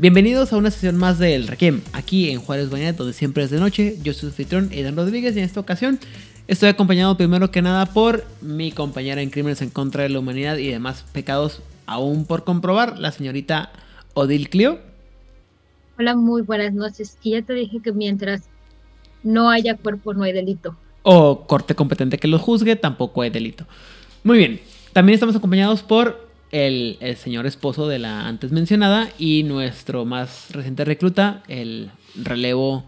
Bienvenidos a una sesión más del Requiem, aquí en Juárez Bañet, donde siempre es de noche. Yo soy su anfitrión, Aidan Rodríguez, y en esta ocasión estoy acompañado primero que nada por mi compañera en crímenes en contra de la humanidad y demás pecados aún por comprobar, la señorita Odil Clio. Hola, muy buenas noches. Y ya te dije que mientras no haya cuerpo, no hay delito. O corte competente que lo juzgue, tampoco hay delito. Muy bien, también estamos acompañados por el, el, señor esposo de la antes mencionada y nuestro más reciente recluta, el relevo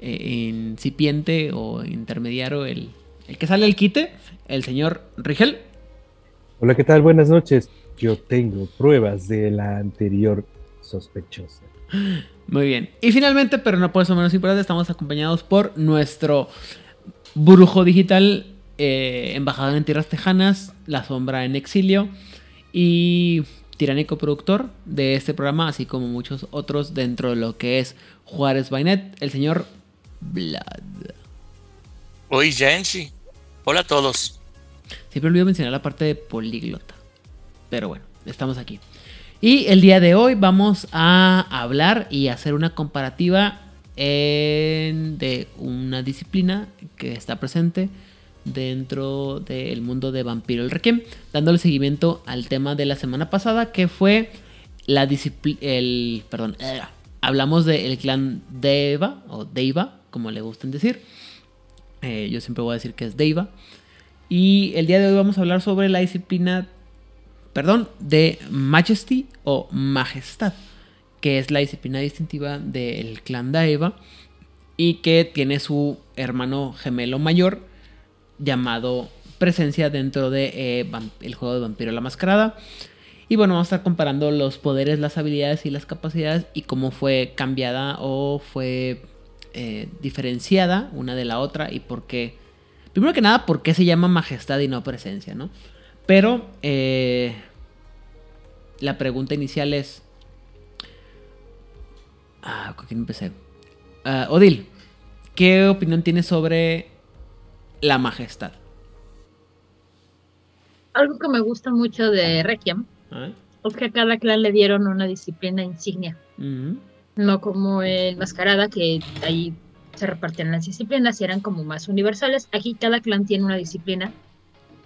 eh, incipiente o intermediario, el, el que sale al quite, el señor Rigel. Hola, ¿qué tal? Buenas noches. Yo tengo pruebas de la anterior sospechosa. Muy bien. Y finalmente, pero no por eso menos importante, estamos acompañados por nuestro brujo digital, eh, embajador en tierras tejanas, la sombra en exilio y tiránico productor de este programa, así como muchos otros dentro de lo que es Juárez Bainet, el señor Vlad. Oi, gente. Hola a todos. Siempre olvido mencionar la parte de políglota. Pero bueno, estamos aquí. Y el día de hoy vamos a hablar y hacer una comparativa en, de una disciplina que está presente dentro del mundo de Vampiro el Requiem, dándole seguimiento al tema de la semana pasada que fue la disciplina, el, perdón, eh, hablamos del clan Deva o Deva, como le gustan decir. Eh, yo siempre voy a decir que es Deva. Y el día de hoy vamos a hablar sobre la disciplina, perdón, de Majesty o Majestad, que es la disciplina distintiva del clan Daeva y que tiene su hermano gemelo mayor, llamado presencia dentro de eh, juego de Vampiro la Mascarada. Y bueno, vamos a estar comparando los poderes, las habilidades y las capacidades y cómo fue cambiada o fue eh, diferenciada una de la otra y por qué. Primero que nada, por qué se llama majestad y no presencia, ¿no? Pero eh, la pregunta inicial es... Ah, ¿con quién empecé? Uh, Odil, ¿qué opinión tienes sobre la majestad. Algo que me gusta mucho de Requiem ¿Eh? es que a cada clan le dieron una disciplina insignia. Uh -huh. No como en Mascarada, que ahí se repartían las disciplinas y eran como más universales. Aquí cada clan tiene una disciplina,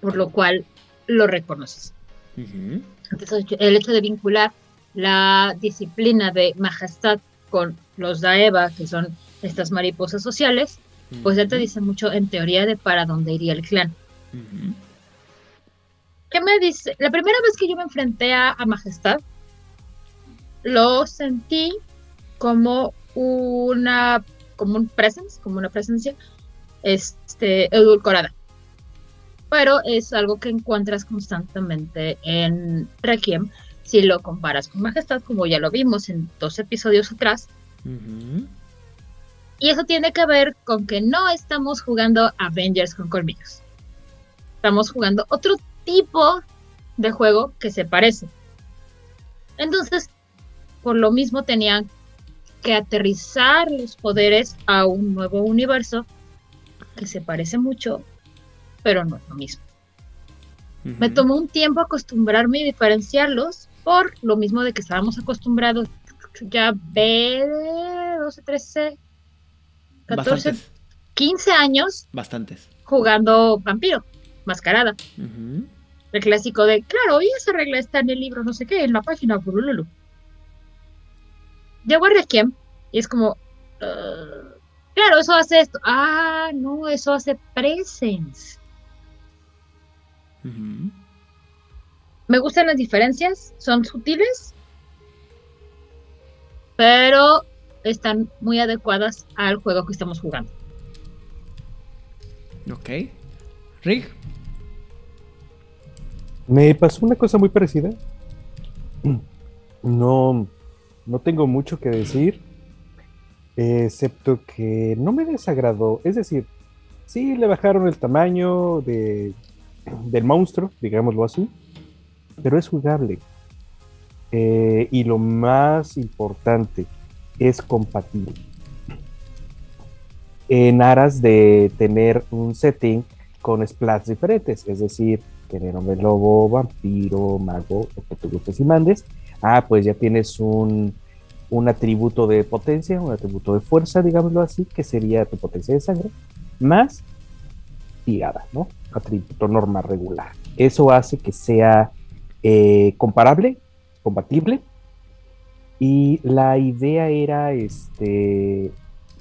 por lo cual lo reconoces. Uh -huh. Entonces, el hecho de vincular la disciplina de majestad con los Daeva, que son estas mariposas sociales, pues ya te dice mucho en teoría de para dónde iría el clan. Uh -huh. ¿Qué me dice? La primera vez que yo me enfrenté a, a, Majestad, lo sentí como una, como un presence, como una presencia, este, edulcorada. Pero es algo que encuentras constantemente en Requiem si lo comparas con Majestad, como ya lo vimos en dos episodios atrás. Uh -huh. Y eso tiene que ver con que no estamos jugando Avengers con colmillos. Estamos jugando otro tipo de juego que se parece. Entonces, por lo mismo tenían que aterrizar los poderes a un nuevo universo que se parece mucho, pero no es lo mismo. Uh -huh. Me tomó un tiempo acostumbrarme y diferenciarlos por lo mismo de que estábamos acostumbrados ya B 12, 13, 14, Bastantes. 15 años Bastantes. jugando vampiro, mascarada. Uh -huh. El clásico de, claro, y esa regla está en el libro, no sé qué, en la página, Pulululu. Llego a Requiem y es como, uh, claro, eso hace esto. Ah, no, eso hace presence. Uh -huh. Me gustan las diferencias, son sutiles, pero están muy adecuadas al juego que estamos jugando. Ok. Rig. Me pasó una cosa muy parecida. No, no tengo mucho que decir, excepto que no me desagradó. Es decir, sí le bajaron el tamaño de, del monstruo, digámoslo así, pero es jugable. Eh, y lo más importante, es compatible. En aras de tener un setting con splats diferentes, es decir, tener hombre lobo, vampiro, mago, lo que tú gustes y mandes. Ah, pues ya tienes un, un atributo de potencia, un atributo de fuerza, digámoslo así, que sería tu potencia de sangre, más tirada, ¿no? Atributo norma regular. Eso hace que sea eh, comparable, compatible. Y la idea era, este,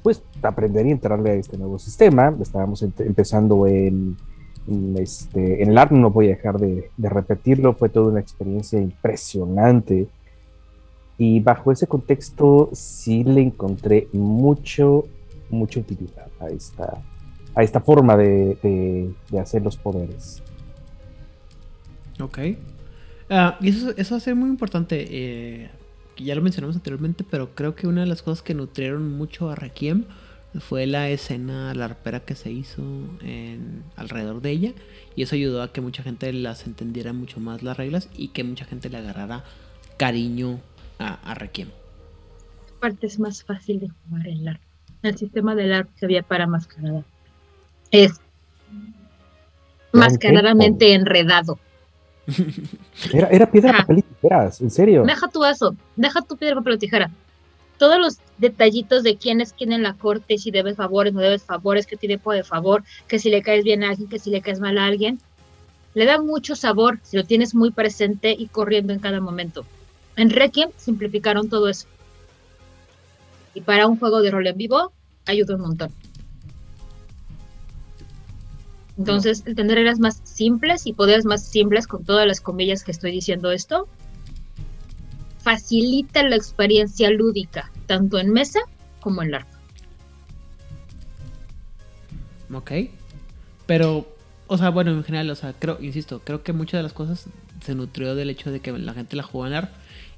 pues, aprender y entrarle a este nuevo sistema. Estábamos empezando en, este, en el art, no voy a dejar de, de repetirlo, fue toda una experiencia impresionante y bajo ese contexto sí le encontré mucho, mucha utilidad a esta, a esta forma de, hacer los poderes. Ok. Ah, y eso, eso va muy importante. Eh, ya lo mencionamos anteriormente, pero creo que una de las cosas que nutrieron mucho a Requiem fue la escena larpera que se hizo en, alrededor de ella. Y eso ayudó a que mucha gente las entendiera mucho más las reglas y que mucha gente le agarrara cariño a, Requiem. Parte es más fácil de jugar el LARP. El sistema del LARP que había para mascarada es mascaradamente enredado. Era, piedra, papel y tijeras, en serio. Deja tu vaso, deja tu piedra, papel y tijera. Todos los detallitos de quién es quién en la corte, si debes favores, no debes favores, qué tipo de favor, que si le caes bien a alguien, que si le caes mal a alguien, le da mucho sabor si lo tienes muy presente y corriendo en cada momento. En Requiem simplificaron todo eso. Y para un juego de rol en vivo, ayuda un montón. Entonces, el tener reglas más simples y poderes más simples, con todas las comillas que estoy diciendo esto, facilita la experiencia lúdica, tanto en mesa como en largo. Ok. Pero, o sea, bueno, en general, o sea, creo, insisto, creo que muchas de las cosas se nutrió del hecho de que la gente la jugó en LARP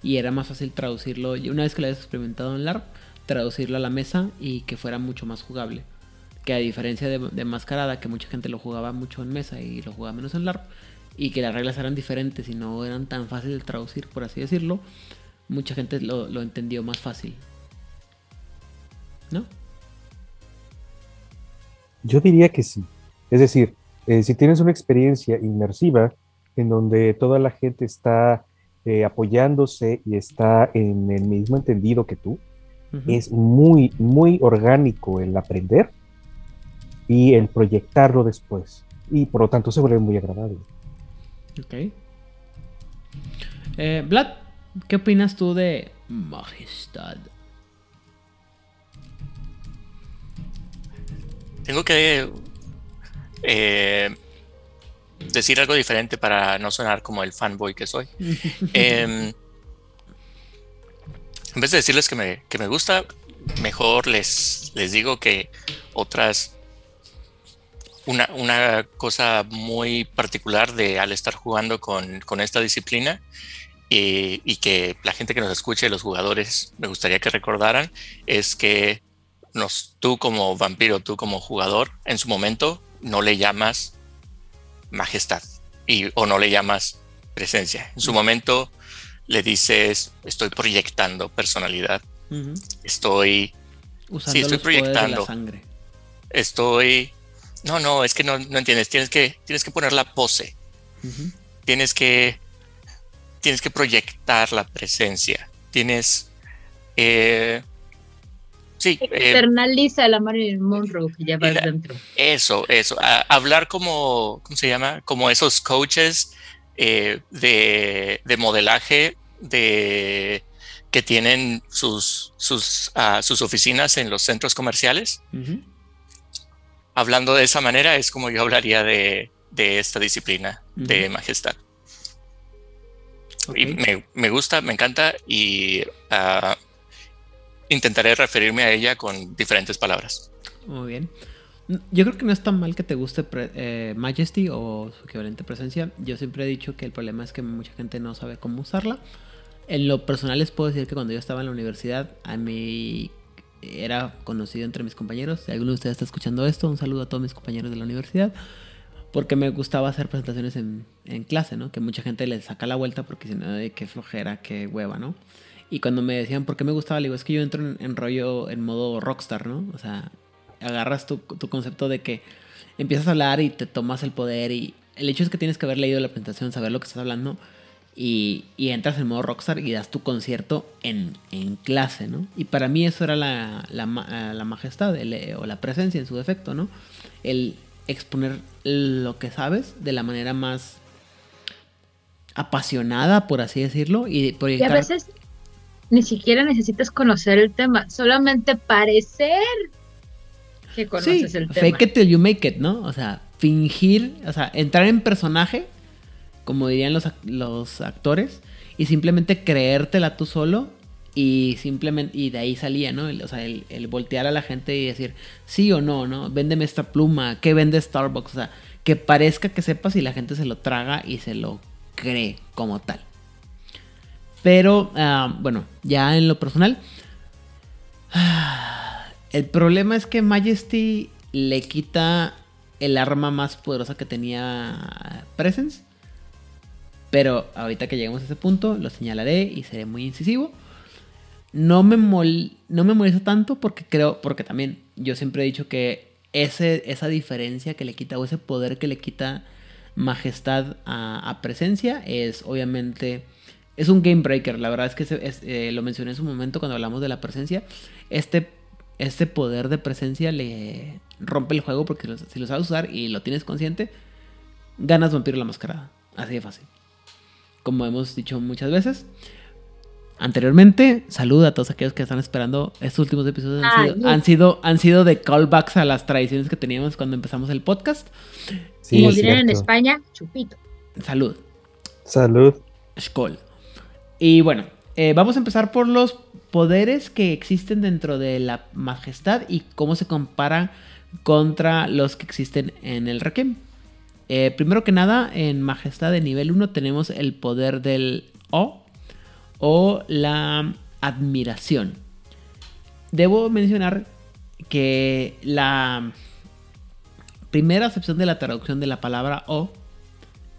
y era más fácil traducirlo, una vez que lo habías experimentado en LARP, traducirlo a la mesa y que fuera mucho más jugable. Que a diferencia de, Mascarada, que mucha gente lo jugaba mucho en mesa y lo jugaba menos en LARP, y que las reglas eran diferentes y no eran tan fáciles de traducir, por así decirlo, mucha gente lo, entendió más fácil. ¿No? Yo diría que sí. Es decir, eh, si tienes una experiencia inmersiva en donde toda la gente está eh, apoyándose y está en el mismo entendido que tú, es muy, muy orgánico el aprender y el proyectarlo después. Y por lo tanto se vuelve muy agradable. Ok. Eh, Vlad, ¿qué opinas tú de Majestad? Tengo que eh, decir algo diferente para no sonar como el fanboy que soy. Em, en vez de decirles que me, que me gusta, mejor les, les digo que otras una, una, cosa muy particular de al estar jugando con, con esta disciplina y, y, que la gente que nos escuche, los jugadores, me gustaría que recordaran, es que nos, tú como vampiro, tú como jugador, en su momento no le llamas majestad y, o no le llamas presencia. En su momento le dices, estoy proyectando personalidad. Estoy... Usando estoy proyectando. sangre. Estoy... No, no, es que no, no, entiendes. Tienes que, tienes que poner la pose. Tienes que... Tienes que proyectar la presencia. Tienes... Eh, Sí. Eh, Externaliza la Marilyn Monroe que ya va dentro. Eso, eso. hablar como, ¿cómo se llama? Como esos coaches eh, de, modelaje de que tienen sus, sus, ah, sus oficinas en los centros comerciales. Hablando de esa manera es como yo hablaría de, esta disciplina de majestad. Y me, gusta, me encanta y uh, intentaré referirme a ella con diferentes palabras. Muy bien. Yo creo que no es tan mal que te guste eh, Majesty o su equivalente presencia. Yo siempre he dicho que el problema es que mucha gente no sabe cómo usarla. En lo personal les puedo decir que cuando yo estaba en la universidad, a mí era conocido entre mis compañeros. Si alguno de ustedes está escuchando esto, un saludo a todos mis compañeros de la universidad. Porque me gustaba hacer presentaciones en, en clase, ¿no? Que mucha gente le saca la vuelta porque si no, qué flojera, qué hueva, ¿no? Y cuando me decían por qué me gustaba, le digo, es que yo entro en, rollo en modo rockstar, ¿no? O sea, agarras tu, tu, concepto de que empiezas a hablar y te tomas el poder y el hecho es que tienes que haber leído la presentación, saber lo que estás hablando y, y entras en modo rockstar y das tu concierto en, en clase, ¿no? Y para mí eso era la, la, la majestad o la presencia en su defecto, ¿no? El exponer lo que sabes de la manera más apasionada, por así decirlo, y proyectar... Y a veces ni siquiera necesitas conocer el tema, solamente parecer que conoces el tema. Fake it till you make it, ¿no? O sea, fingir, o sea, entrar en personaje, como dirían los, los actores, y simplemente creértela tú solo y simplemente y de ahí salía, ¿no? o sea, el, voltear a la gente y decir sí o no, ¿no? Véndeme esta pluma, ¿qué vende Starbucks? O sea, que parezca que sepas y la gente se lo traga y se lo cree como tal. Pero, ah, bueno, ya en lo personal. El problema es que Majesty le quita el arma más poderosa que tenía Presence. Pero ahorita que lleguemos a ese punto, lo señalaré y seré muy incisivo. No me, no me molesta tanto porque creo, porque también yo siempre he dicho que ese, esa diferencia que le quita o ese poder que le quita majestad a presencia es obviamente es un game breaker. La verdad es que eh, lo mencioné en su momento cuando hablamos de la presencia. Este, este poder de presencia le rompe el juego porque si lo sabes usar y lo tienes consciente, ganas vampiro la mascarada. Así de fácil. Como hemos dicho muchas veces. Anteriormente, salud a todos aquellos que están esperando. Estos últimos episodios han, sido, han, sido, de callbacks a las tradiciones que teníamos cuando empezamos el podcast. Sí, Como dirían en España, chupito. Salud. Salud. Skol. Y bueno, eh, vamos a empezar por los poderes que existen dentro de la majestad y cómo se compara contra los que existen en el Requiem. Eh, primero que nada, en majestad de nivel 1 tenemos el poder del O o la admiración. Debo mencionar que la primera acepción de la traducción de la palabra O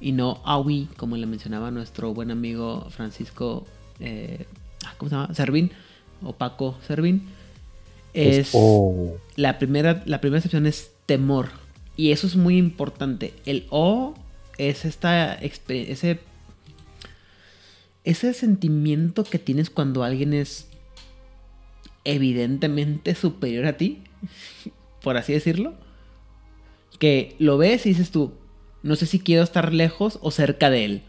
y no Awi, como le mencionaba nuestro buen amigo Francisco, eh, ah, ¿cómo se llama? Servín, o Paco Servín. Es, la primera, la primera excepción es temor. Y eso es muy importante. El O es esta ese, ese sentimiento que tienes cuando alguien es evidentemente superior a ti, por así decirlo. Que lo ves y dices tú, no sé si quiero estar lejos o cerca de él.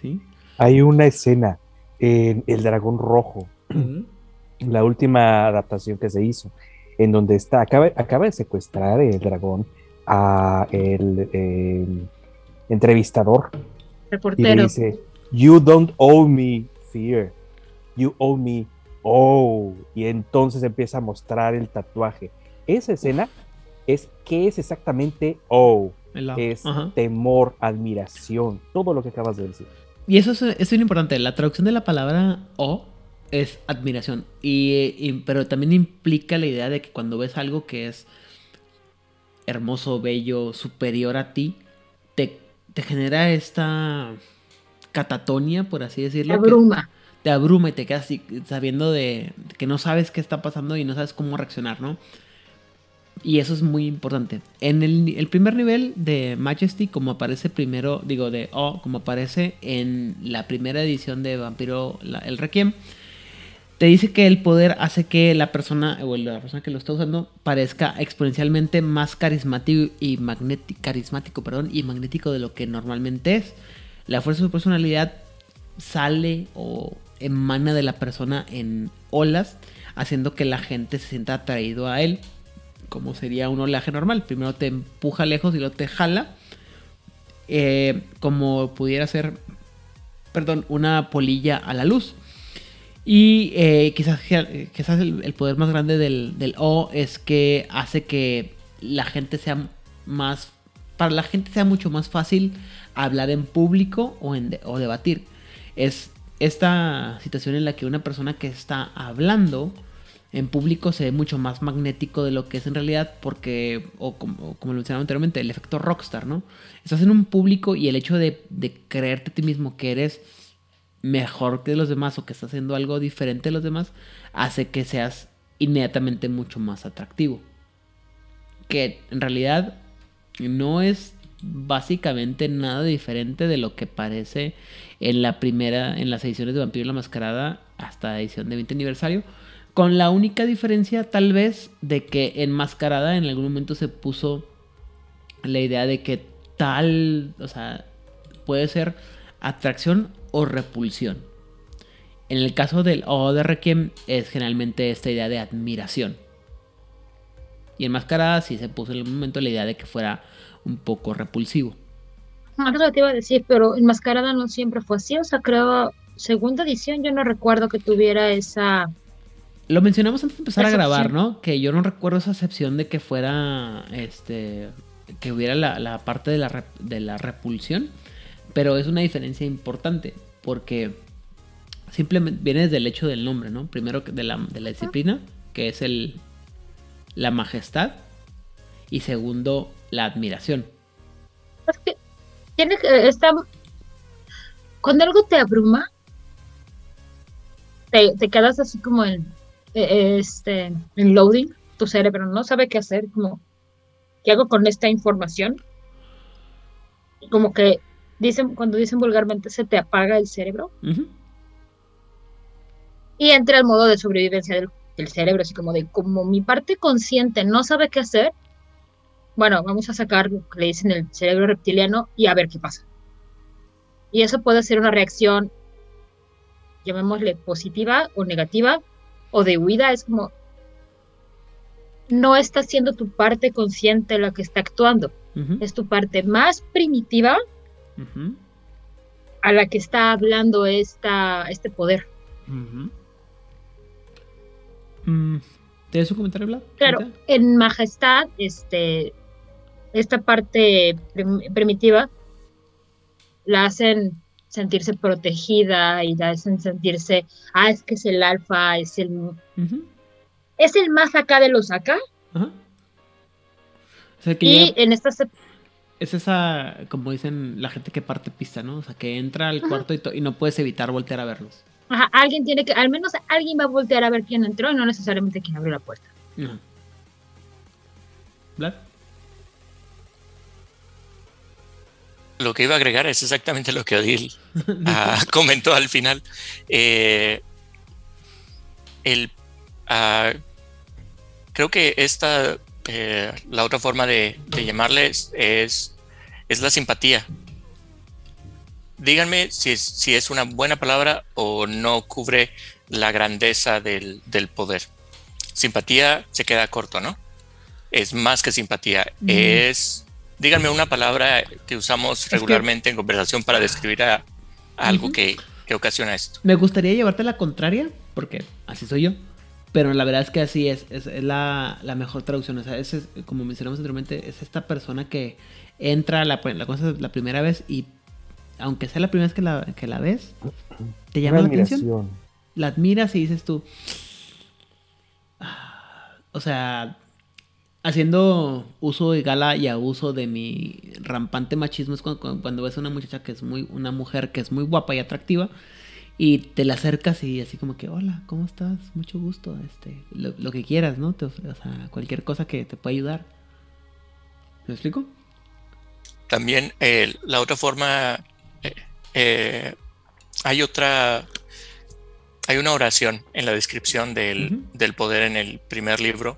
¿Sí? Hay una escena en El Dragón Rojo, la última adaptación que se hizo, en donde está, acaba, acaba de secuestrar el dragón a el, entrevistador. Reportero. Y le dice, You don't owe me fear, you owe me oh. Y entonces empieza a mostrar el tatuaje. Esa escena es qué es exactamente oh. Es temor, admiración, todo lo que acabas de decir. Y eso es, es muy importante. La traducción de la palabra o es admiración. Y, pero también implica la idea de que cuando ves algo que es hermoso, bello, superior a ti, te, te genera esta catatonia, por así decirlo. Te abruma. te abruma y te quedas sabiendo de que no sabes qué está pasando y no sabes cómo reaccionar, ¿no? Y eso es muy importante. En el, primer nivel de Majesty, como aparece primero, digo, de O, como aparece en la primera edición de Vampiro el Requiem, te dice que el poder hace que la persona, o la persona que lo está usando, parezca exponencialmente más carismático y magnético, carismático, perdón, y magnético de lo que normalmente es. La fuerza de su personalidad sale o emana de la persona en olas, haciendo que la gente se sienta atraído a él como sería un oleaje normal. Primero te empuja lejos y luego te jala. Eh, como pudiera ser, perdón, una polilla a la luz. Y eh, quizás, quizás el, poder más grande del, O es que hace que la gente sea más, para la gente sea mucho más fácil hablar en público o, en, o debatir. Es esta situación en la que una persona que está hablando en público se ve mucho más magnético de lo que es en realidad porque, o como, como lo mencionaba anteriormente, el efecto rockstar, ¿no? Estás en un público y el hecho de creerte a ti mismo que eres mejor que los demás o que estás haciendo algo diferente de los demás hace que seas inmediatamente mucho más atractivo. Que en realidad no es básicamente nada diferente de lo que parece en la primera, en las ediciones de Vampiro y la Mascarada hasta edición de 20 aniversario. Con la única diferencia tal vez de que en Mascarada en algún momento se puso la idea de que tal, o sea, puede ser atracción o repulsión. En el caso del O de Requiem es generalmente esta idea de admiración. Y en Mascarada sí se puso en algún momento la idea de que fuera un poco repulsivo. Ahora lo te iba a decir, pero en Mascarada no siempre fue así. O sea, creo, segunda edición yo no recuerdo que tuviera esa... Lo mencionamos antes de empezar a grabar, ¿no? Que yo no recuerdo esa excepción de que fuera, este, que hubiera la, parte de la, de la repulsión. Pero es una diferencia importante porque simplemente viene desde el hecho del nombre, ¿no? Primero de la, de la disciplina, que es el, la majestad. Y segundo, la admiración. Es que tiene que estar. Cuando algo te abruma, te, quedas así como en, e, este, en loading, tu cerebro no sabe qué hacer, como, ¿qué hago con esta información? Como que dicen, cuando dicen vulgarmente, se te apaga el cerebro. Y entra el modo de sobrevivencia del, del, cerebro, así como de, como mi parte consciente no sabe qué hacer, bueno, vamos a sacar lo que le dicen el cerebro reptiliano y a ver qué pasa. Y eso puede ser una reacción, llamémosle positiva o negativa, o de huida, es como, no está siendo tu parte consciente la que está actuando, es tu parte más primitiva a la que está hablando esta, este poder. Mm, ¿Tienes un comentario? Claro, en Majestad, este, esta parte primitiva la hacen sentirse protegida y la hacen sentirse, ah, es que es el alfa, es el... Es el más acá de los acá. y en esta... Es esa, como dicen la gente que parte pista, ¿no? O sea, que entra al cuarto y, no puedes evitar voltear a verlos. Ajá, alguien tiene que, al menos alguien va a voltear a ver quién entró y no necesariamente quién abrió la puerta. ¿Vlad? Lo que iba a agregar es exactamente lo que Odil ah, comentó al final. Eh, el, ah, creo que esta, eh, la otra forma de, llamarles es, es la simpatía. Díganme si es, si es una buena palabra o no cubre la grandeza del, poder. Simpatía se queda corto, ¿no? Es más que simpatía, es díganme una palabra que usamos regularmente en conversación para describir a, algo que, ocasiona esto. Me gustaría llevarte la contraria, porque así soy yo. Pero la verdad es que así es, es, la, mejor traducción. O sea, es, como mencionamos anteriormente, es esta persona que entra la, la, cosa, la primera vez y aunque sea la primera vez que la, que la ves, te llama la atención. La admiras y dices tú. Ah", o sea, haciendo uso de gala y abuso de mi rampante machismo es cuando, ves a una muchacha que es muy, una mujer que es muy guapa y atractiva y te la acercas y así como que, hola, ¿cómo estás? Mucho gusto, este, lo, que quieras, ¿no? Te o sea, cualquier cosa que te pueda ayudar. ¿Me explico? También la otra forma, eh, eh, hay otra, hay una oración en la descripción del, del poder en el primer libro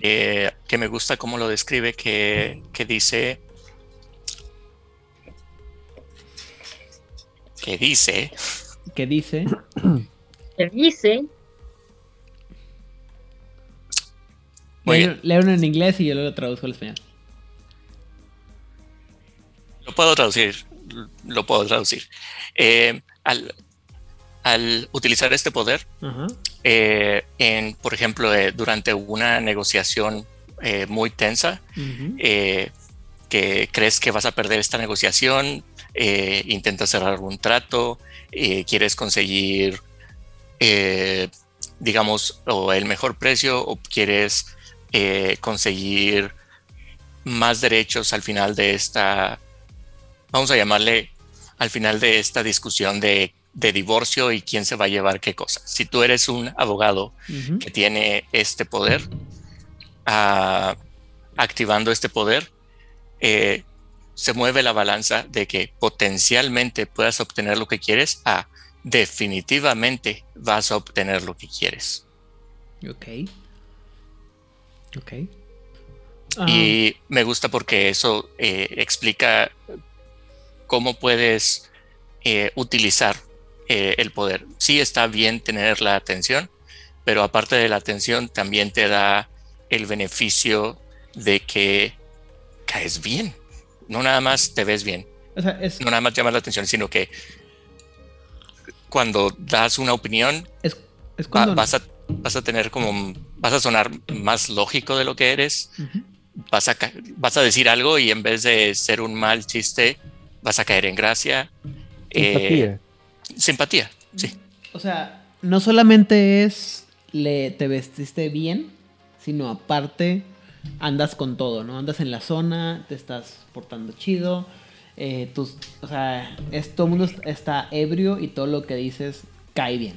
eh, que me gusta cómo lo describe, que, dice, que dice, que dice, que dice, Leo uno en inglés y yo lo traduzco al español. Lo puedo traducir, lo puedo traducir. Eh, al, al utilizar este poder, eh, en, por ejemplo, eh, durante una negociación eh, muy tensa, que crees que vas a perder esta negociación, eh, intentas cerrar un trato, eh, quieres conseguir, eh, digamos, o el mejor precio o quieres conseguir más derechos al final de esta, vamos a llamarle, al final de esta discusión de, divorcio y quién se va a llevar qué cosa. Si tú eres un abogado que tiene este poder, ah, activando este poder, eh, se mueve la balanza de que potencialmente puedas obtener lo que quieres a definitivamente vas a obtener lo que quieres. Ok. Ok. Y ah. me gusta porque eso eh, explica cómo puedes eh, utilizar el poder. Sí está bien tener la atención, pero aparte de la atención también te da el beneficio de que caes bien. No nada más te ves bien. No nada más llamas la atención, sino que cuando das una opinión, vas, a, vas a tener como, vas a sonar más lógico de lo que eres. vas, a, vas a decir algo y en vez de ser un mal chiste, vas a caer en gracia. Simpatía. Eh, simpatía, sí. O sea, no solamente es le, te vestiste bien, sino aparte andas con todo, ¿no? Andas en la zona, te estás portando chido, eh, tus, o sea, es, todo el mundo está ebrio y todo lo que dices cae bien.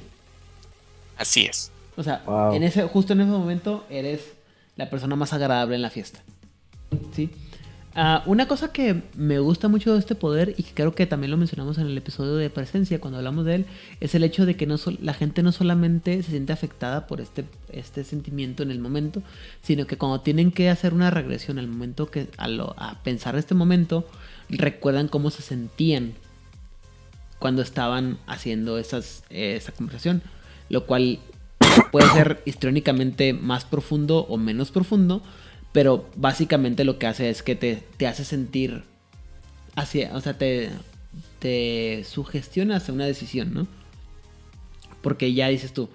Así es. O sea, en ese, justo en ese momento eres la persona más agradable en la fiesta. ¿Sí? Ah, una cosa que me gusta mucho de este poder y que creo que también lo mencionamos en el episodio de presencia cuando hablamos de él es el hecho de que no la gente no solamente se siente afectada por este, este sentimiento en el momento, sino que cuando tienen que hacer una regresión al momento que a, lo, pensar este momento recuerdan cómo se sentían cuando estaban haciendo esas, esa conversación, lo cual puede ser históricamente más profundo o menos profundo pero básicamente lo que hace es que te, te hace sentir hacia, o sea, te, te sugestiona hacia una decisión, ¿no? Porque ya dices tú,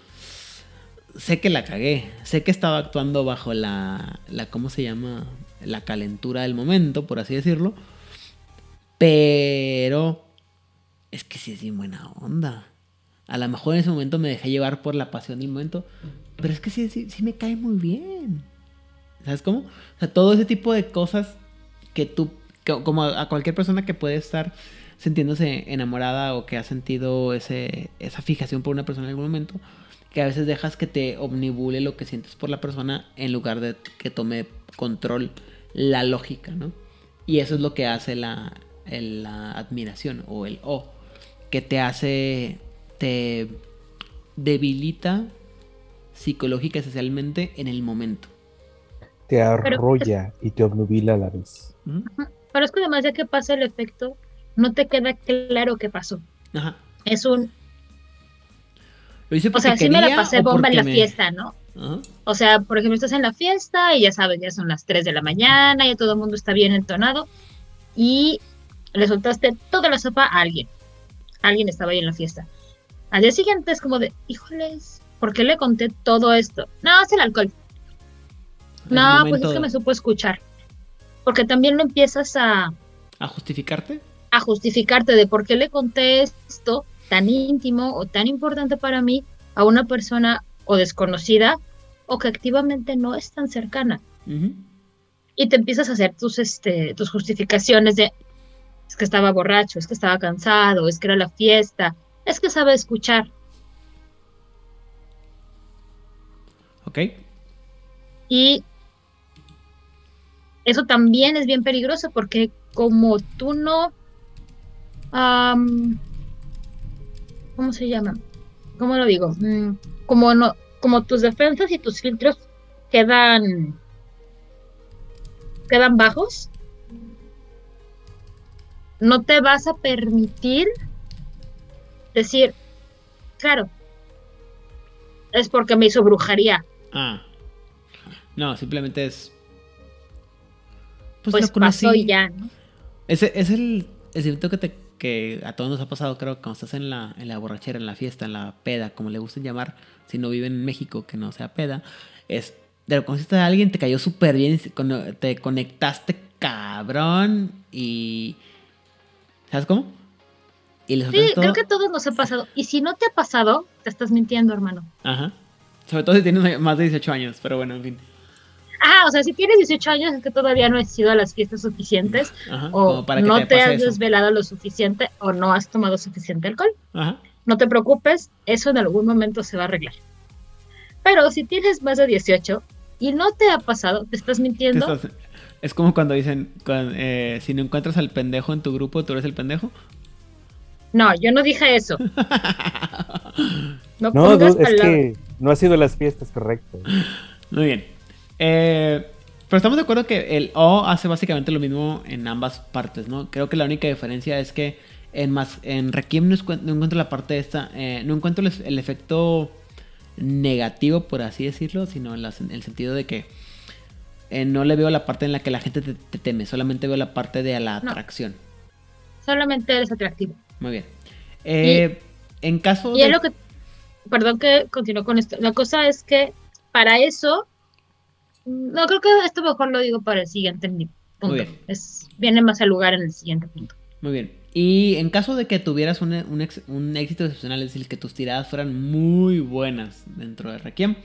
sé que la cagué, sé que estaba actuando bajo la, la ¿cómo se llama? La calentura del momento, por así decirlo. Pero es que sí es bien buena onda. A lo mejor en ese momento me dejé llevar por la pasión del momento, pero es que sí, sí, sí me cae muy bien. ¿Sabes cómo? O sea, todo ese tipo de cosas que tú, como a cualquier persona que puede estar sintiéndose enamorada o que ha sentido ese, esa fijación por una persona en algún momento, que a veces dejas que te omnibule lo que sientes por la persona en lugar de que tome control la lógica, ¿no? Y eso es lo que hace la, la admiración o el O, que te hace, te debilita psicológica y en el momento te arrolla y te obnubila a la vez. Pero es que además de que pasa el efecto, no te queda claro qué pasó. Ajá. Es un... o sea, sí me la pasé bomba en la fiesta, ¿no? O sea, por ejemplo, estás en la fiesta y ya sabes, ya son las 3 de la mañana, ya todo el mundo está bien entonado y le soltaste toda la sopa a alguien. Alguien estaba ahí en la fiesta. Al día siguiente es como de, híjoles, ¿por qué le conté todo esto? No, es el alcohol. No, pues es que me supo escuchar. Porque también lo empiezas a... ¿A justificarte? A justificarte de por qué le conté esto tan íntimo o tan importante para mí a una persona o desconocida o que activamente no es tan cercana. Y te empiezas a hacer tus, este, tus justificaciones de es que estaba borracho, es que estaba cansado, es que era la fiesta, es que sabe escuchar. Ok. Y eso también es bien peligroso porque como tú no, ¿cómo se llama? ¿Cómo lo digo? Mm, como no, como tus defensas y tus filtros quedan, quedan bajos, no te vas a permitir decir, claro, es porque me hizo brujería. Ah. No, simplemente es pues, pues pasó y ya, ¿no? Ese es el, el que, te, que a todos nos ha pasado, creo, cuando estás en la, en la borrachera, en la fiesta, en la peda, como le gusta llamar, si no viven en México, que no sea peda, es, de lo conociste a alguien, te cayó súper bien, te conectaste cabrón y ¿Sabes cómo? Y sí, creo que a todos nos ha pasado. Y si no te ha pasado, te estás mintiendo, hermano. Ajá. Sobre todo si tienes más de 18 años, pero bueno, en fin. Ah, o sea, si tienes 18 años es que todavía no has ido a las fiestas suficientes o no te, has desvelado lo suficiente o no has tomado suficiente alcohol. Ajá. No te preocupes, eso en algún momento se va a arreglar. Pero si tienes más de 18 y no te ha pasado, te estás mintiendo. es como cuando dicen, eh, si no encuentras al pendejo en tu grupo, tú eres el pendejo. No, yo no dije eso. no, no es que no ha sido las fiestas, correcto. Muy bien. Eh, pero estamos de acuerdo que el O hace básicamente lo mismo en ambas partes, ¿no? Creo que la única diferencia es que en, más, en Requiem no, encuentro la parte esta, eh, no encuentro el, efecto negativo, por así decirlo, sino en, el sentido de que eh, no le veo la parte en la que la gente te, teme, solamente veo la parte de la atracción. Solamente eres atractivo. Muy bien. en caso y de... es lo que... Perdón que continúo con esto. La cosa es que para eso no, creo que esto mejor lo digo para el siguiente punto. Es, viene más al lugar en el siguiente punto. Muy bien. Y en caso de que tuvieras un, éxito excepcional, es decir, que tus tiradas fueran muy buenas dentro de Requiem,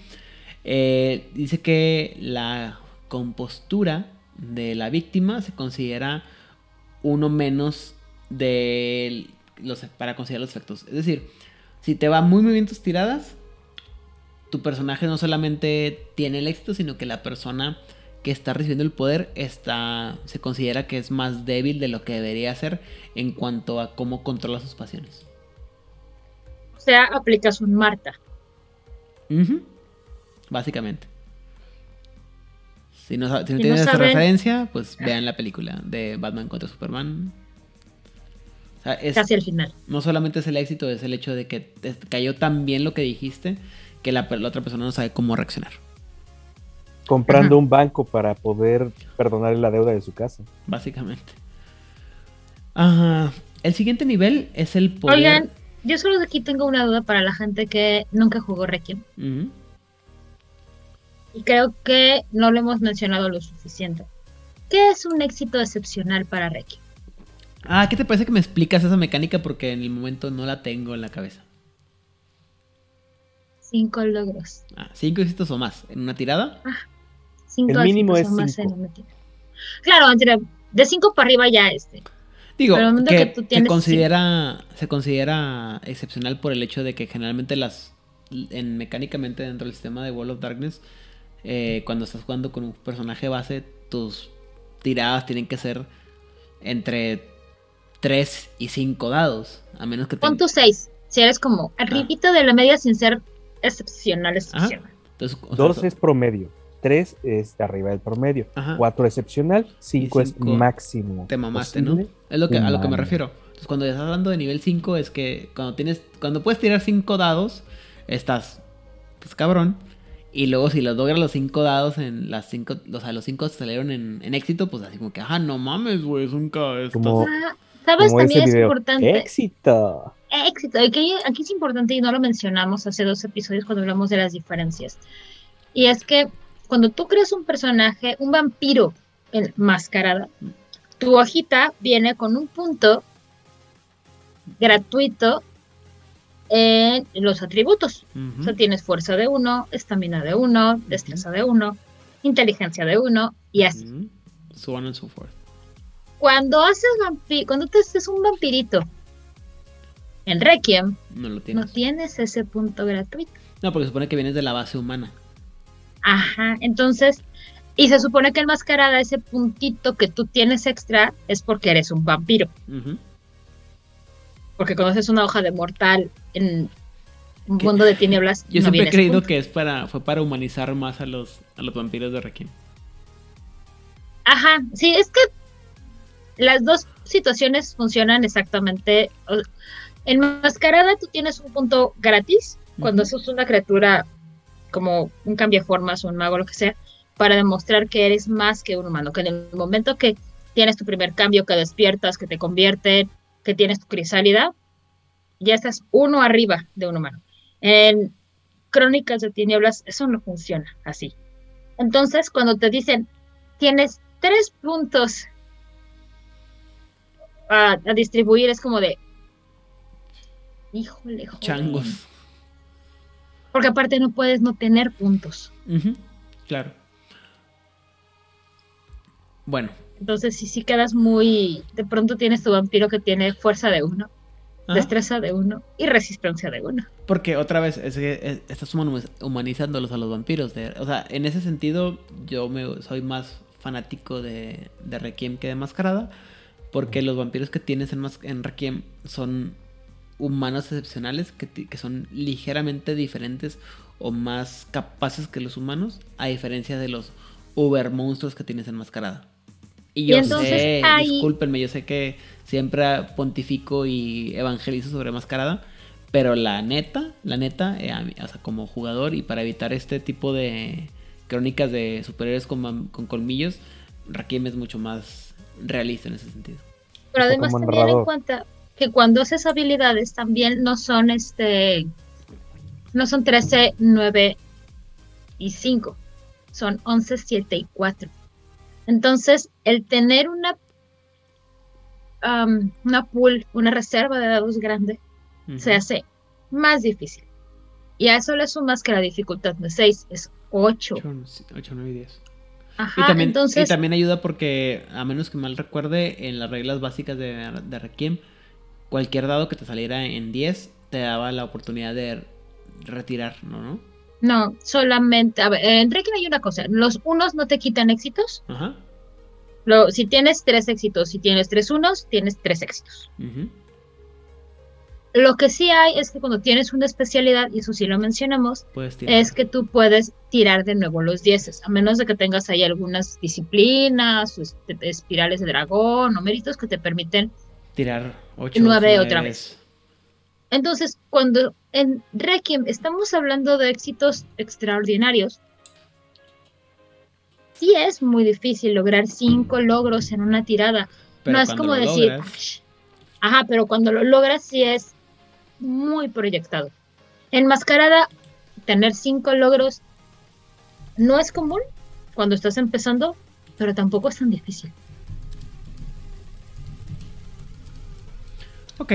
eh, dice que la compostura de la víctima se considera uno menos de los, para considerar los efectos. Es decir, si te va muy, muy bien tus tiradas, tu personaje no solamente tiene el éxito, sino que la persona que está recibiendo el poder está se considera que es más débil de lo que debería ser en cuanto a cómo controla sus pasiones. O sea, aplicas un Marta. Básicamente. Si no, si tienen esa referencia, pues vean la película de Batman contra Superman. Casi al final. No solamente es el éxito, es el hecho de que cayó tan bien lo que dijiste que la, otra persona no sabe cómo reaccionar. Comprando un banco para poder perdonar la deuda de su casa. Básicamente. Ajá. El siguiente nivel es el poder. Oigan, yo solo aquí tengo una duda para la gente que nunca jugó Requiem. Y creo que no lo hemos mencionado lo suficiente. ¿Qué es un éxito excepcional para Requiem? Ah, ¿qué te parece que me explicas esa mecánica? Porque en el momento no la tengo en la cabeza. Cinco logros. Ah, cinco éxitos o más en una tirada. Ah, cinco el mínimo es o más en una tirada. Claro, de cinco para arriba ya este. Digo, que, se considera se considera excepcional por el hecho de que generalmente las en mecánicamente dentro del sistema de World of Darkness eh, cuando estás jugando con un personaje base tus tiradas tienen que ser entre 3 y 5 dados a menos que pon tus 6 si eres como ah. arribito de la media sin ser excepcional, excepcional. Dos es promedio, tres es de arriba del promedio, cuatro excepcional, cinco, es máximo. Te mamaste, ¿no? Es lo que, a lo que me refiero. Entonces, cuando estás hablando de nivel 5, es que cuando tienes, cuando puedes tirar cinco dados, estás, pues cabrón. Y luego si los logras los cinco dados en las cinco, o sea, los cinco salieron en, en éxito, pues así como que, ajá, no mames, güey, es un Como, ah, ¿Sabes? También es importante. Éxito éxito. Aquí, aquí es importante y no lo mencionamos hace dos episodios cuando hablamos de las diferencias. Y es que cuando tú creas un personaje, un vampiro enmascarada, tu hojita viene con un punto gratuito en los atributos. O sea, tienes fuerza de uno, estamina de uno, destreza de uno, inteligencia de uno y así. So on and so forth. Cuando haces vampi cuando te haces un vampirito en Requiem no, tienes. ese punto gratuito. No, porque se supone que vienes de la base humana. Ajá, entonces, y se supone que enmascarada ese puntito que tú tienes extra es porque eres un vampiro. Porque conoces una hoja de mortal en un mundo de tinieblas. Yo siempre he creído que es para, fue para humanizar más a los, a los vampiros de Requiem. Ajá, sí, es que las dos situaciones funcionan exactamente. En Mascarada tú tienes un punto gratis cuando sos una criatura como un cambiaformas o un mago, lo que sea, para demostrar que eres más que un humano, que en el momento que tienes tu primer cambio, que despiertas, que te convierte, que tienes tu crisálida, ya estás uno arriba de un humano. En Crónicas de Tinieblas eso no funciona así. Entonces, cuando te dicen, tienes tres puntos a, distribuir es como de. Híjole, joder. Changos. Porque aparte no puedes no tener puntos. Claro. Bueno. Entonces, si sí quedas muy. De pronto tienes tu vampiro que tiene fuerza de uno, destreza de uno y resistencia de uno. Porque otra vez, es que estás humanizándolos a los vampiros. o sea, en ese sentido, yo me, soy más fanático de, de Requiem que de Mascarada. Porque los vampiros que tienes en, en Requiem son humanos excepcionales que, que, son ligeramente diferentes o más capaces que los humanos, a diferencia de los uber monstruos que tienes enmascarada. Y yo sé, discúlpenme, yo sé que siempre pontifico y evangelizo sobre mascarada, pero la neta, la neta, eh, o sea, como jugador y para evitar este tipo de crónicas de superhéroes con, con colmillos, Rakim es mucho más realista en ese sentido. Pero además tener en cuenta que cuando haces habilidades también no son este no son 13, 9 y 5, son 11, 7 y 4. Entonces, el tener una, una pool, una reserva de dados grande, se hace más difícil. Y a eso le sumas que la dificultad de 6 es 8. 8, 9 y 10. Ajá, y también, entonces... y también ayuda porque, a menos que mal recuerde, en las reglas básicas de, de Requiem, cualquier dado que te saliera en 10 te daba la oportunidad de retirar, ¿no? ¿no? No, solamente, a ver, en Requiem hay una cosa, los unos no te quitan éxitos. Ajá. Lo, si tienes tres éxitos, si tienes tres unos, tienes tres éxitos. Lo que sí hay es que cuando tienes una especialidad, y eso sí lo mencionamos, es que tú puedes tirar de nuevo los dieces, a menos de que tengas ahí algunas disciplinas, este, espirales de dragón o méritos que te permiten tirar ocho, nueve otra vez. Entonces, cuando en Requiem estamos hablando de éxitos extraordinarios, sí es muy difícil lograr cinco logros en una tirada. no es como decir, ajá, pero cuando lo logras sí es muy proyectado. En Mascarada, tener cinco logros no es común cuando estás empezando, pero tampoco es tan difícil. Ok,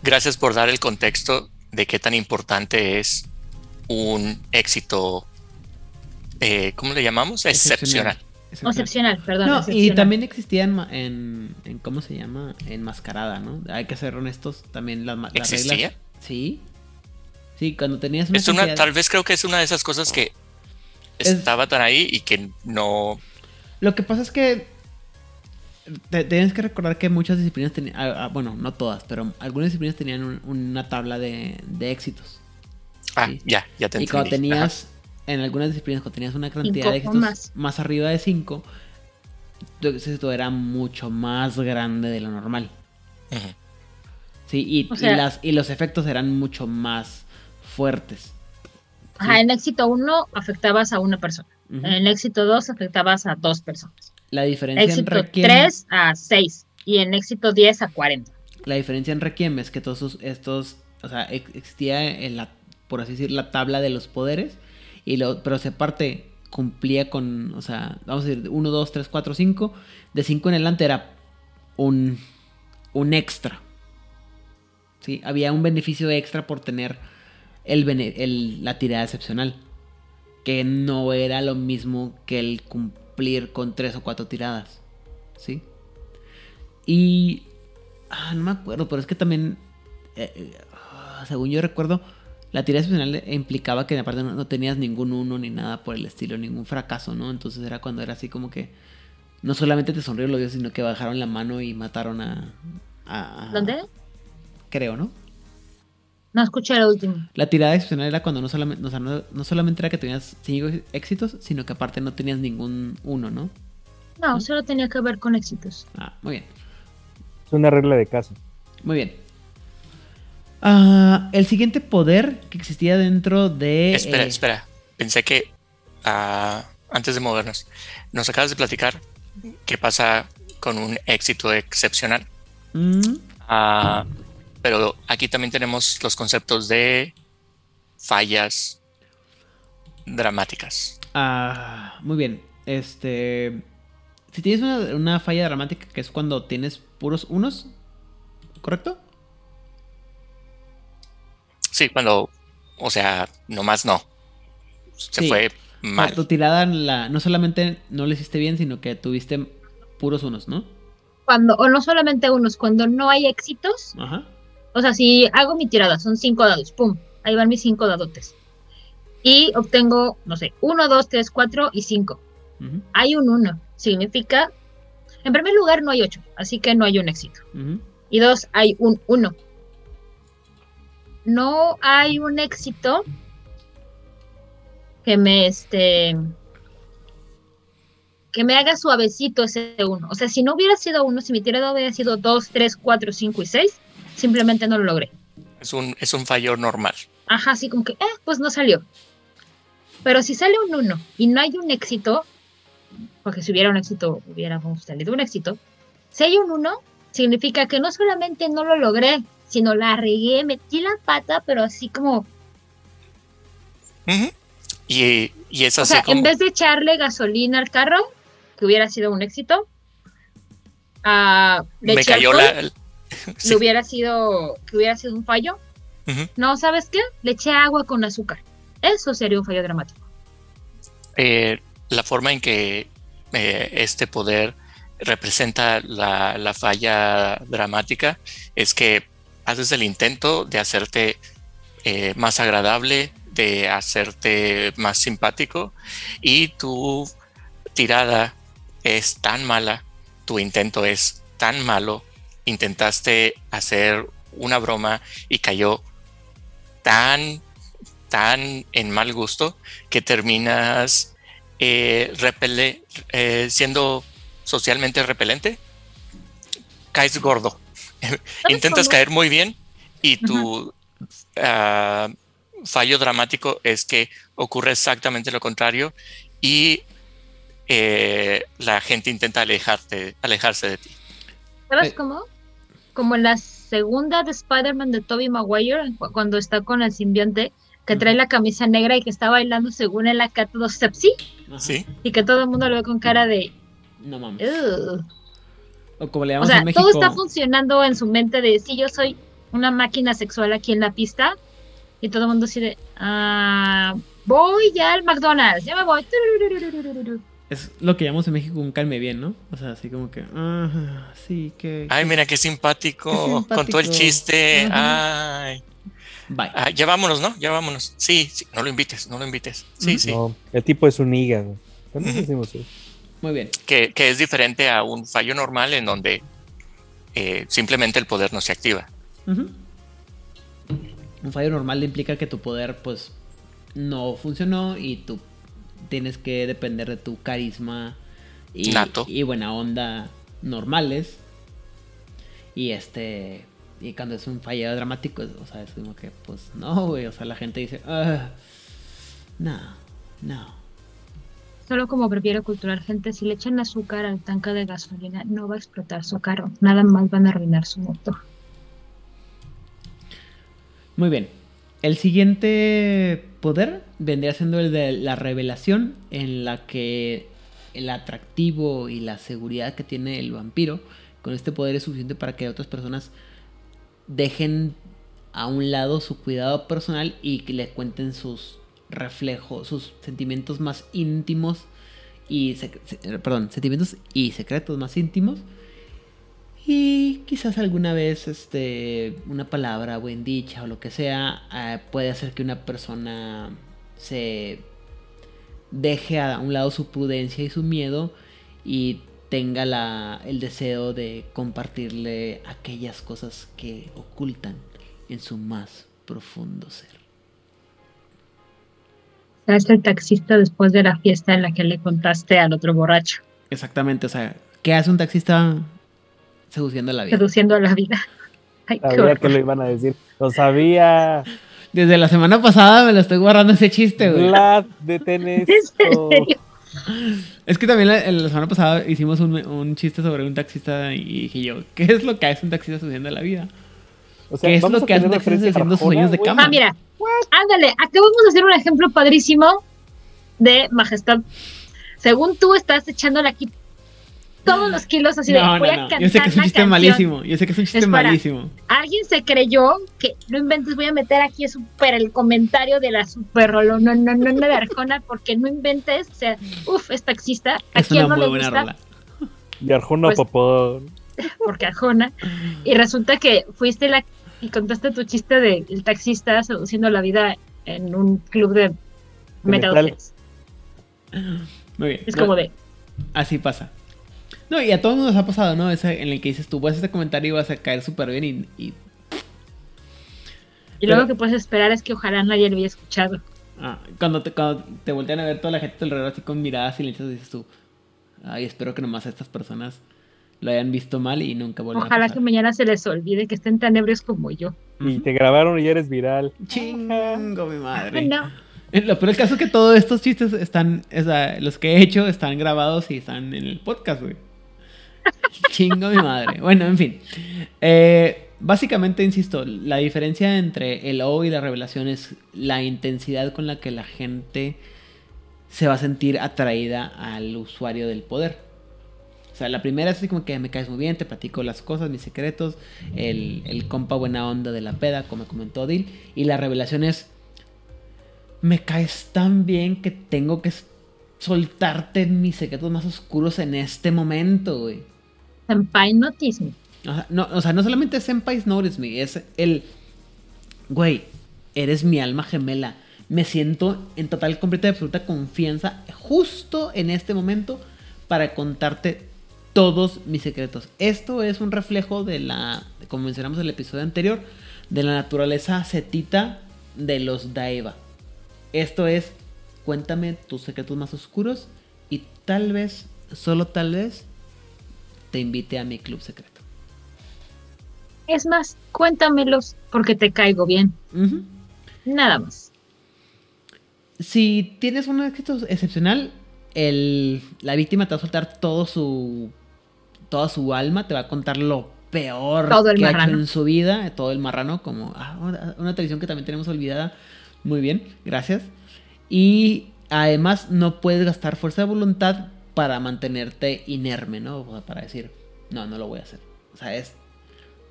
gracias por dar el contexto de qué tan importante es un éxito, eh, ¿cómo le llamamos? Excepcional. Excepcional, perdón. y también existía en, ¿cómo se llama? En mascarada, ¿no? Hay que ser honestos, también las, ¿Existía? Sí. Sí, cuando tenías una, es una Tal vez creo que es una de esas cosas que estaba tan ahí y que no... Lo que pasa es que tienes que recordar que muchas disciplinas tenían, bueno, no todas, pero algunas disciplinas tenían una tabla de, éxitos. Ah, ya, ya te Y cuando tenías, en algunas disciplinas, cuando tenías una cantidad de éxitos más. arriba de 5, tu éxito era mucho más grande de lo normal. Sí, y, las, y los efectos eran mucho más fuertes. Ajá, en éxito 1 afectabas a una persona. En éxito 2 afectabas a dos personas. La diferencia éxito en Requiem, 3 a 6 y en éxito 10 a 40. La diferencia en Requiem es que todos estos, o sea, existía en la, por así decir, la tabla de los poderes, y lo, pero se parte cumplía con, o sea, vamos a decir, 1, 2, 3, 4, 5, de 5 en adelante era un, un extra. ¿Sí? Había un beneficio extra por tener el, el, la tirada excepcional, que no era lo mismo que el cumplir con tres o cuatro tiradas. ¿Sí? Y... Ah, no me acuerdo, pero es que también... Eh, eh, según yo recuerdo, la tirada especial implicaba que aparte no, no, tenías ningún uno ni nada por el estilo, ningún fracaso, ¿no? Entonces era cuando era así como que... No solamente te sonrieron los dioses, sino que bajaron la mano y mataron a... ¿Dónde? Creo, ¿no? No escuché el último. La tirada excepcional era cuando no solamente, no, solamente era que tenías cinco éxitos, sino que aparte no tenías ningún uno, ¿no? No, solo tenía que ver con éxitos. Ah, muy bien. Es una regla de caso. Muy bien. Ah, el siguiente poder que existía dentro de. Espera, eh, espera. Pensé que ah, antes de movernos, nos acabas de platicar qué pasa con un éxito excepcional. Mm. Ah pero aquí también tenemos los conceptos de fallas dramáticas. Ah, muy bien. Este. Si tienes una, falla dramática, que es cuando tienes puros unos, ¿correcto? Sí, cuando, o sea, nomás no. Se fue mal. Tu tirada la, no solamente no le hiciste bien, sino que tuviste puros unos, ¿no? Cuando, o no solamente unos, cuando no hay éxitos. Ajá. O sea, si hago mi tirada, son cinco dados, pum, ahí van mis cinco dadotes. Y obtengo, no sé, uno, dos, tres, cuatro y cinco. Hay un uno, significa, en primer lugar no hay ocho, así que no hay un éxito. Y dos, hay un uno no hay un éxito que me este que me haga suavecito ese uno. O sea, si no hubiera sido uno, si mi tirada hubiera sido dos, tres, cuatro, cinco y seis, simplemente no lo logré. Es un, es un fallo normal. Ajá, así como que, eh, pues no salió. Pero si sale un uno y no hay un éxito, porque si hubiera un éxito, hubiéramos tenido un éxito. Si hay un uno, significa que no solamente no lo logré, sino la regué, metí la pata, pero así como... y, y, es así o sea, en vez de echarle gasolina al carro, que hubiera sido un éxito, uh, le me cayó la... Le hubiera sido, que hubiera sido un fallo. No, ¿sabes qué? Le eché agua con azúcar. Eso sería un fallo dramático. Eh, la forma en que eh, este poder representa la, la, falla dramática es que haces el intento de hacerte eh, más agradable, de hacerte más simpático y tu tirada es tan mala, tu intento es tan malo, intentaste hacer una broma y cayó tan, tan en mal gusto que terminas eh, eh, siendo socialmente repelente, caes gordo. Intentas caer muy bien y tu ah, fallo dramático es que ocurre exactamente lo contrario y eh, la gente intenta alejarte, alejarse de ti. ¿Sabes cómo? Como en la segunda de Spider-Man de Tobey Maguire, cuando está con el simbionte, que trae la camisa negra y que está bailando según el acá todo sepsi. Sí. Y que todo el mundo lo ve con cara de. No mames. O como le o sea, todo está funcionando en su mente de si yo soy una máquina sexual aquí en la pista y todo el mundo así de ah, voy ya al McDonald's, ya me voy. Es lo que llamamos en México un calme bien, ¿no? O sea, así como que, ah, sí, que... Ay, mira, qué simpático, con todo el chiste, ay. Bye. Ah, ya vámonos, ¿no? Ya vámonos. Sí, sí, no lo invites, no lo invites. Sí, sí. No, el tipo es un hígado. decimos eso? Muy bien. Que, es diferente a un fallo normal en donde eh, simplemente el poder no se activa. Un fallo normal implica que tu poder pues no funcionó y tú tienes que depender de tu carisma y, y buena onda normales. Y este y cuando es un fallo dramático, o sea, es como que pues no, güey, o sea, la gente dice, ah, no, no. Solo como prefiero cultural, gente, si le echan azúcar al tanque de gasolina, no va a explotar su carro. Nada más van a arruinar su motor. Muy bien. El siguiente poder vendría siendo el de la revelación, en la que el atractivo y la seguridad que tiene el vampiro con este poder es suficiente para que otras personas dejen a un lado su cuidado personal y que le cuenten sus reflejo, sus sentimientos más íntimos y perdón, sentimientos y secretos más íntimos. Y quizás alguna vez este, una palabra buen dicha o lo que sea eh, puede hacer que una persona se deje a un lado su prudencia y su miedo y tenga la, el deseo de compartirle aquellas cosas que ocultan en su más profundo ser es el taxista después de la fiesta en la que le contaste al otro borracho. Exactamente, o sea, ¿qué hace un taxista seduciendo a la vida? Seduciendo a la vida. sabía que lo iban a decir, lo sabía. Desde la semana pasada me lo estoy guardando ese chiste, güey. Vlad, detén esto. Es que también la, la semana pasada hicimos un, un, chiste sobre un taxista y dije yo, ¿qué es lo que hace un taxista seduciendo a la vida? O sea, ¿Qué es lo que hace un taxista seduciendo sus sueños de cama? Ah, mira, Ándale, acabamos de hacer un ejemplo padrísimo de majestad. Según tú estás echándole aquí todos los kilos así de voy a cantar Yo sé que es un chiste malísimo. Yo sé que es un chiste malísimo. Alguien se creyó que no inventes, voy a meter aquí super el comentario de la super rolo. No, no, no, no de Arjona, porque no inventes. O sea, uff, es taxista. ¿A es una muy buena rola. Y Arjona, pues, papá. Porque Arjona. Y resulta que fuiste la y contaste tu chiste del el taxista seduciendo la vida en un club de metal. Muy bien. Es como de. Así pasa. No, y a todos nos ha pasado, ¿no? Ese en el que dices tú, vas a este comentario y vas a caer súper bien y. Y, y luego lo que puedes esperar es que ojalá nadie lo haya escuchado. Ah, cuando te, cuando te voltean a ver toda la gente alrededor así con miradas silenciosas, dices tú, ay, espero que nomás estas personas lo hayan visto mal y nunca vuelvan Ojalá que mañana se les olvide que estén tan ebrios como yo. Y te grabaron y ya eres viral. Chingo, mi madre. No. Lo peor el caso es que todos estos chistes están, o sea, los que he hecho están grabados y están en el podcast, güey. Chingo mi madre. Bueno, en fin. Eh, básicamente, insisto, la diferencia entre el O y la revelación es la intensidad con la que la gente se va a sentir atraída al usuario del poder. O sea, la primera es así como que me caes muy bien, te platico las cosas, mis secretos, el, el compa buena onda de la peda, como comentó Dil. Y la revelación es, me caes tan bien que tengo que soltarte mis secretos más oscuros en este momento, güey. Senpai Notice Me. O sea, no, o sea, no solamente Senpai Notice Me, es el, güey, eres mi alma gemela. Me siento en total, completa y absoluta confianza justo en este momento para contarte todos mis secretos. Esto es un reflejo de la, como mencionamos en el episodio anterior, de la naturaleza cetita de los Daeva. Esto es, cuéntame tus secretos más oscuros y tal vez, solo tal vez, te invite a mi club secreto. Es más, cuéntamelos porque te caigo bien. Nada más. Si tienes un éxito excepcional, el, la víctima te va a soltar todo su toda su alma, te va a contar lo peor que ha hecho en su vida, todo el marrano, como ah, una, tradición que también tenemos olvidada. Muy bien, gracias. Y además no puedes gastar fuerza de voluntad para mantenerte inerme, ¿no? O sea, para decir, no, no lo voy a hacer. O sea, es,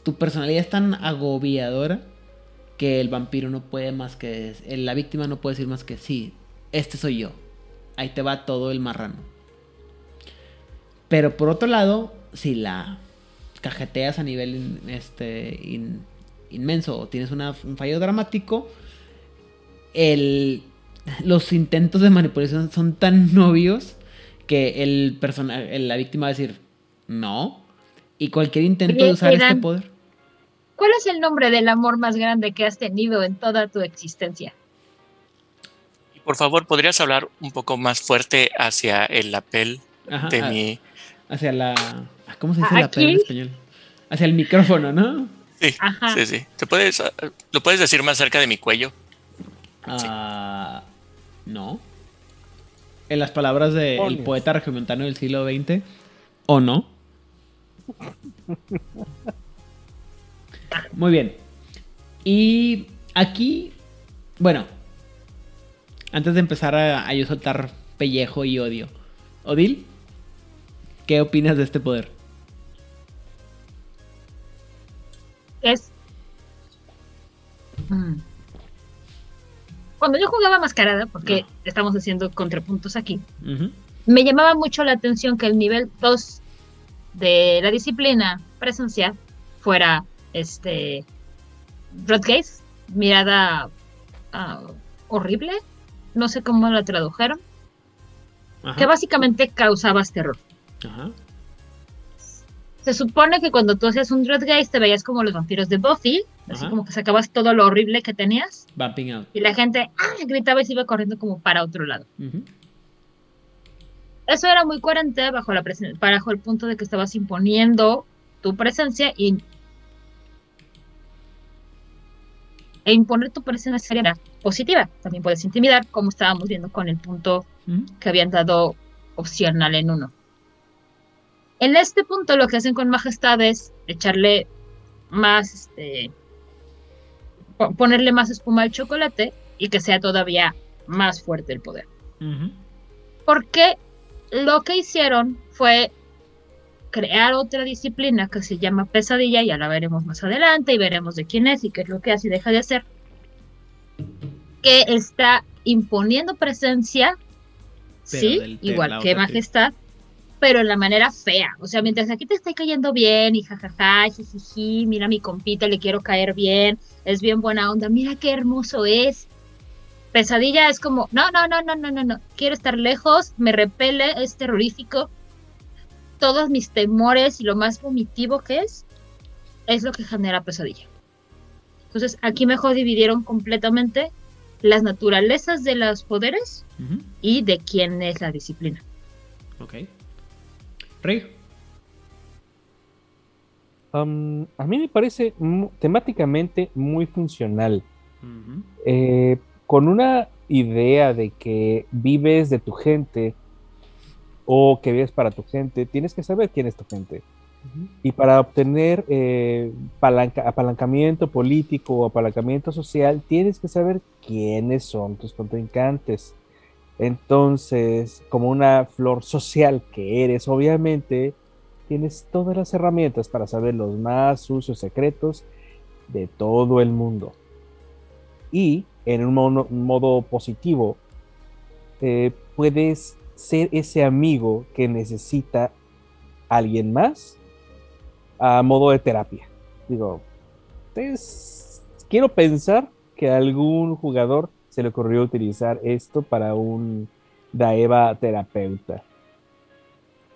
tu personalidad es tan agobiadora que el vampiro no puede más que, la víctima no puede decir más que, sí, este soy yo. Ahí te va todo el marrano. Pero por otro lado, si la cajeteas a nivel este, inmenso o tienes un fallo dramático, el, los intentos de manipulación son tan obvios que el la víctima va a decir no. Y cualquier intento de usar este poder. ¿Cuál es el nombre del amor más grande que has tenido en toda tu existencia? Y por favor, ¿podrías hablar un poco más fuerte hacia el lapel de mi... Hacia la... ¿Cómo se dice la P en español? Hacia el micrófono, ¿no? Sí, sí, sí. ¿Te puedes, ah, ¿Lo puedes decir más cerca de mi cuello? Ah, no. En las palabras del poeta regiomontano del siglo XX, ¿o no? Muy bien. Y aquí, bueno, antes de empezar a, a yo soltar pellejo y odio, Odil, ¿qué opinas de este poder? es... Mm. Cuando yo jugaba mascarada, porque estamos haciendo contrapuntos aquí, me llamaba mucho la atención que el nivel 2 de la disciplina presencial fuera este Broadcase, mirada ah, horrible, no sé cómo lo tradujeron, que básicamente causabas terror. Ajá. Se supone que cuando tú hacías un Dreadgeist te veías como los vampiros de Buffy, así como que sacabas todo lo horrible que tenías. Bumping out. Y la gente ¡ah! gritaba y se iba corriendo como para otro lado. Eso era muy coherente bajo, la bajo el punto de que estabas imponiendo tu presencia y e imponer tu presencia era positiva. También puedes intimidar, como estábamos viendo con el punto que habían dado opcional en uno. En este punto lo que hacen con Majestad es echarle más, este, ponerle más espuma al chocolate y que sea todavía más fuerte el poder. Porque lo que hicieron fue crear otra disciplina que se llama pesadilla, ya la veremos más adelante y veremos de quién es y qué es lo que hace y deja de hacer, que está imponiendo presencia, sí, igual que majestad, pero en la manera fea. O sea, mientras aquí te estoy cayendo bien y jajaja, jijiji, mira mi compita, le quiero caer bien, es bien buena onda, mira qué hermoso es. Pesadilla es como, no, no, no, no, no, no, no, quiero estar lejos, me repele, es terrorífico. Todos mis temores y lo más vomitivo que es, es lo que genera pesadilla. Entonces, aquí mejor dividieron completamente las naturalezas de los poderes y de quién es la disciplina. A mí me parece temáticamente muy funcional. Eh, con una idea de que vives de tu gente o que vives para tu gente, tienes que saber quién es tu gente. Y para obtener eh, apalancamiento político o apalancamiento social, tienes que saber quiénes son tus contrincantes. Entonces, como una flor social que eres, obviamente, tienes todas las herramientas para saber los más sucios secretos de todo el mundo. Y en un modo, positivo, eh, puedes ser ese amigo que necesita alguien más a modo de terapia. Digo, quiero pensar que algún jugador se le ocurrió utilizar esto para un Daeva terapeuta.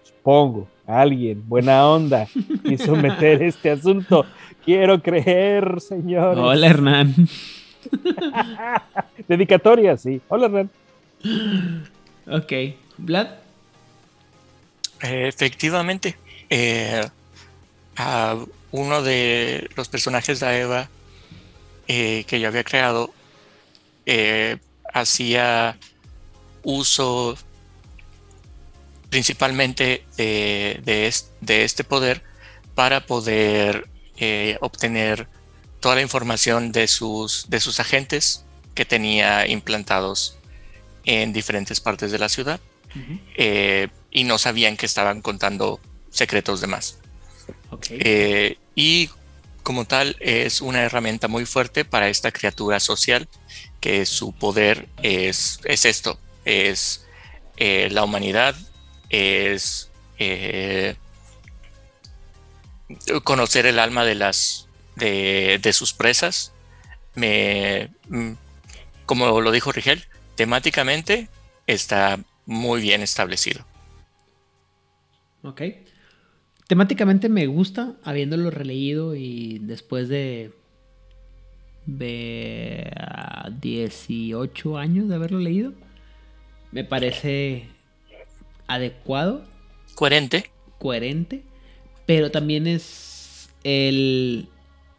Supongo, alguien, buena onda, quiso meter este asunto. Quiero creer, señor. Hola, Hernán. Dedicatoria, sí. Hola, Hernán. Ok. Vlad. efectivamente. Eh, a uno de los personajes de Eva eh, que yo había creado eh, hacía uso principalmente de, este poder para poder eh, obtener toda la información de sus, de sus agentes que tenía implantados en diferentes partes de la ciudad eh, y no sabían que estaban contando secretos de más. y como tal es una herramienta muy fuerte para esta criatura social que su poder es, es esto, es eh, la humanidad, es eh, conocer el alma de las de, sus presas. Me, mm, como lo dijo Rigel, temáticamente está muy bien establecido. Ok. Temáticamente me gusta, habiéndolo releído y después de de 18 años de haberlo leído. Me parece adecuado. Coherente. Coherente. Pero también es el.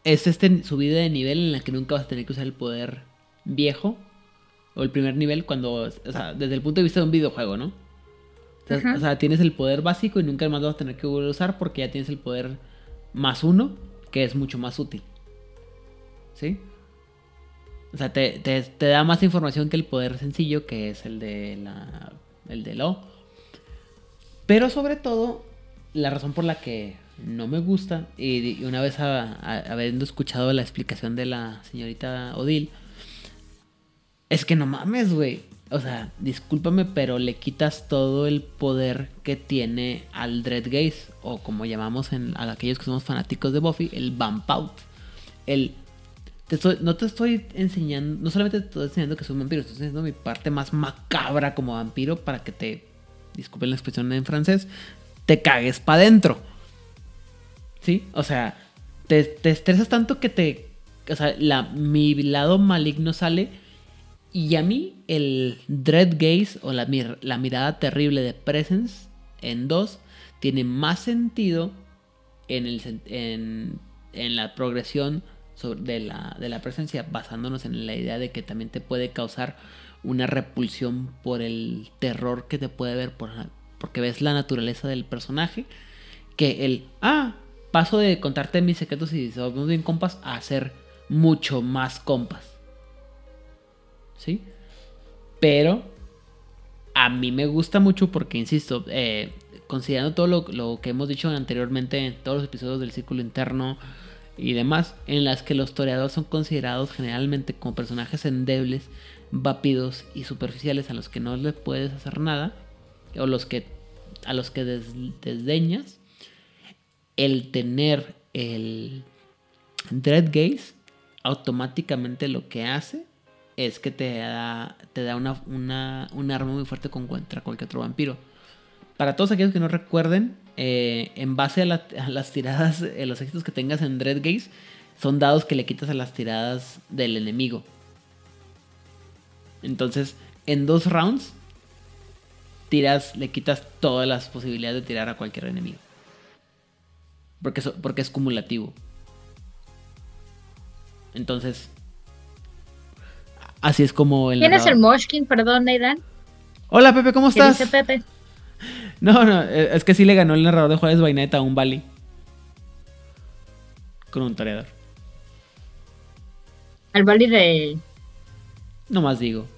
Es este subida de nivel en la que nunca vas a tener que usar el poder viejo. O el primer nivel cuando. O sea, desde el punto de vista de un videojuego, ¿no? O sea, tienes el poder básico y nunca más vas a tener que volver a usar porque ya tienes el poder más uno, que es mucho más útil. ¿Sí? O sea, te, da más información que el poder sencillo, que es el de la. el de lo. Pero sobre todo, la razón por la que no me gusta, y, una vez habiendo escuchado la explicación de la señorita Odil, es que no mames, güey. O sea, discúlpame, pero le quitas todo el poder que tiene al Dread Gaze, o como llamamos en, a aquellos que somos fanáticos de Buffy, el Out. El no te estoy enseñando, no solamente te estoy enseñando que soy un vampiro, estoy enseñando mi parte más macabra como vampiro para que te, disculpen la expresión en francés, te cagues para adentro. ¿Sí? O sea, te, estresas tanto que te, o sea, la, mi lado maligno sale y a mí el Dread Gaze o la, la mirada terrible de Presence en 2 tiene más sentido en, el, en, en la progresión de, la, de la presencia, basándonos en la idea de que también te puede causar una repulsión por el terror que te puede ver, por, porque ves la naturaleza del personaje, que el, ah, paso de contarte mis secretos y somos bien compas a ser mucho más compas. ¿Sí? Pero a mí me gusta mucho porque, insisto, eh, considerando todo lo, que hemos dicho anteriormente en todos los episodios del círculo interno y demás, en las que los toreadores son considerados generalmente como personajes endebles, vápidos y superficiales a los que no le puedes hacer nada, o los que a los que desdeñas, el tener el Dread Gaze automáticamente lo que hace es que te da, te da una, un arma muy fuerte contra cualquier otro vampiro. Para todos aquellos que no recuerden, eh, en base a, las tiradas, eh, los éxitos que tengas en Dread Gaze, son dados que le quitas a las tiradas del enemigo. Entonces, en dos rounds, tiras, le quitas todas las posibilidades de tirar a cualquier enemigo. Porque, porque es cumulativo. Entonces, así es como el. ¿Quién es el Moshkin? Perdón, Aidan. Hola, Pepe, ¿cómo estás? ¿Qué dice Pepe? No, no, eh, es que sí le ganó el narrador de Juárez Baineta a un Bali. Con un toreador. Al Bali de. No más digo.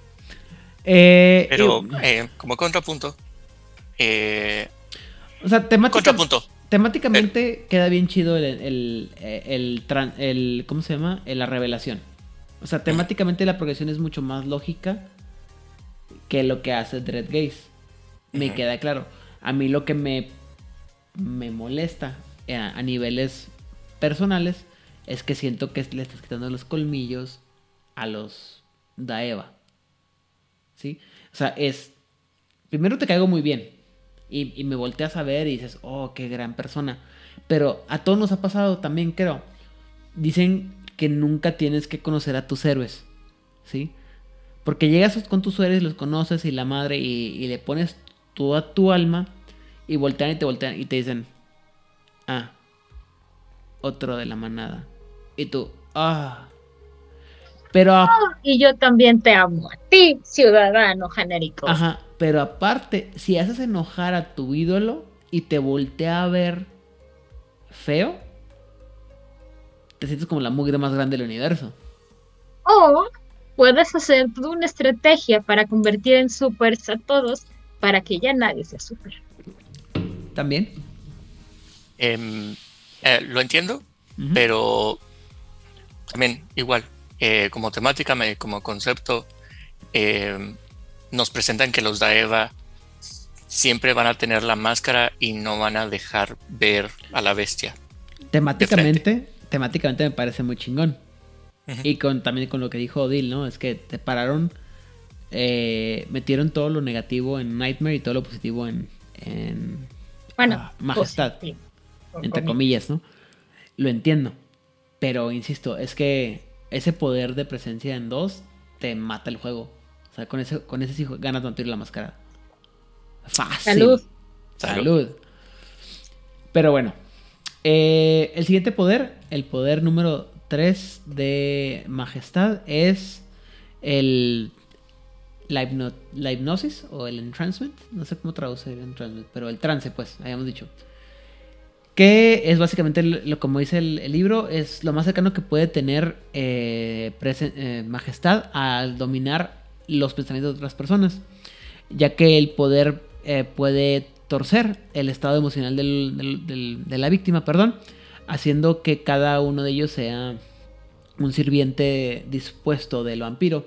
Eh, Pero eh, como contrapunto. o sea, contrapunto. temáticamente queda bien chido el, el, el, ¿Cómo se llama? La revelación. O sea, temáticamente la progresión es mucho más lógica que lo que hace Dread Gaze. Me queda claro. A mí lo que me, me molesta eh, a, niveles personales es que siento que le estás quitando los colmillos a los Daeva. ¿Sí? O sea, es. Primero te caigo muy bien. Y, y, me volteas a ver y dices, oh, qué gran persona. Pero a todos nos ha pasado también, creo. Dicen que nunca tienes que conocer a tus héroes. ¿Sí? Porque llegas con tus héroes, los conoces y la madre y, le pones toda tu alma y voltean y te voltean y te dicen, ah, otro de la manada. Y tú, ah. Pero... Oh, y yo también te amo a ti, ciudadano genérico. Ajá, pero aparte, si haces enojar a tu ídolo y te voltea a ver feo, te sientes como la mugre más grande del universo. O puedes hacer una estrategia para convertir en supers a todos para que ya nadie sea super. ¿También? Em, eh, lo entiendo, pero también igual, eh, como temática, como concepto, em, nos presentan que los Daeva siempre van a tener la máscara y no van a dejar ver a la bestia. Temáticamente, temáticamente me parece muy chingón. Y con también con lo que dijo Odil, ¿no? Es que te pararon, eh, metieron todo lo negativo en Nightmare y todo lo positivo en, bueno, ah, Majestad. entre comillas, ¿no? Lo entiendo. Pero insisto, es que ese poder de presencia en dos te mata el juego. O sea, con ese, con ese sí ganas de la máscara. Fácil. Salud. Salud. Pero bueno, eh, el siguiente poder, el poder número 3 de Majestad, es el la, hipnosis o el entrancement. No sé cómo traduce el entrancement, pero el trance, pues, habíamos dicho. Que es básicamente, lo, como dice el, libro, es lo más cercano que puede tener eh, eh, Majestad al dominar los pensamientos de otras personas. Ya que el poder puede torcer el estado emocional de la víctima, perdón, haciendo que cada uno de ellos sea un sirviente dispuesto del vampiro.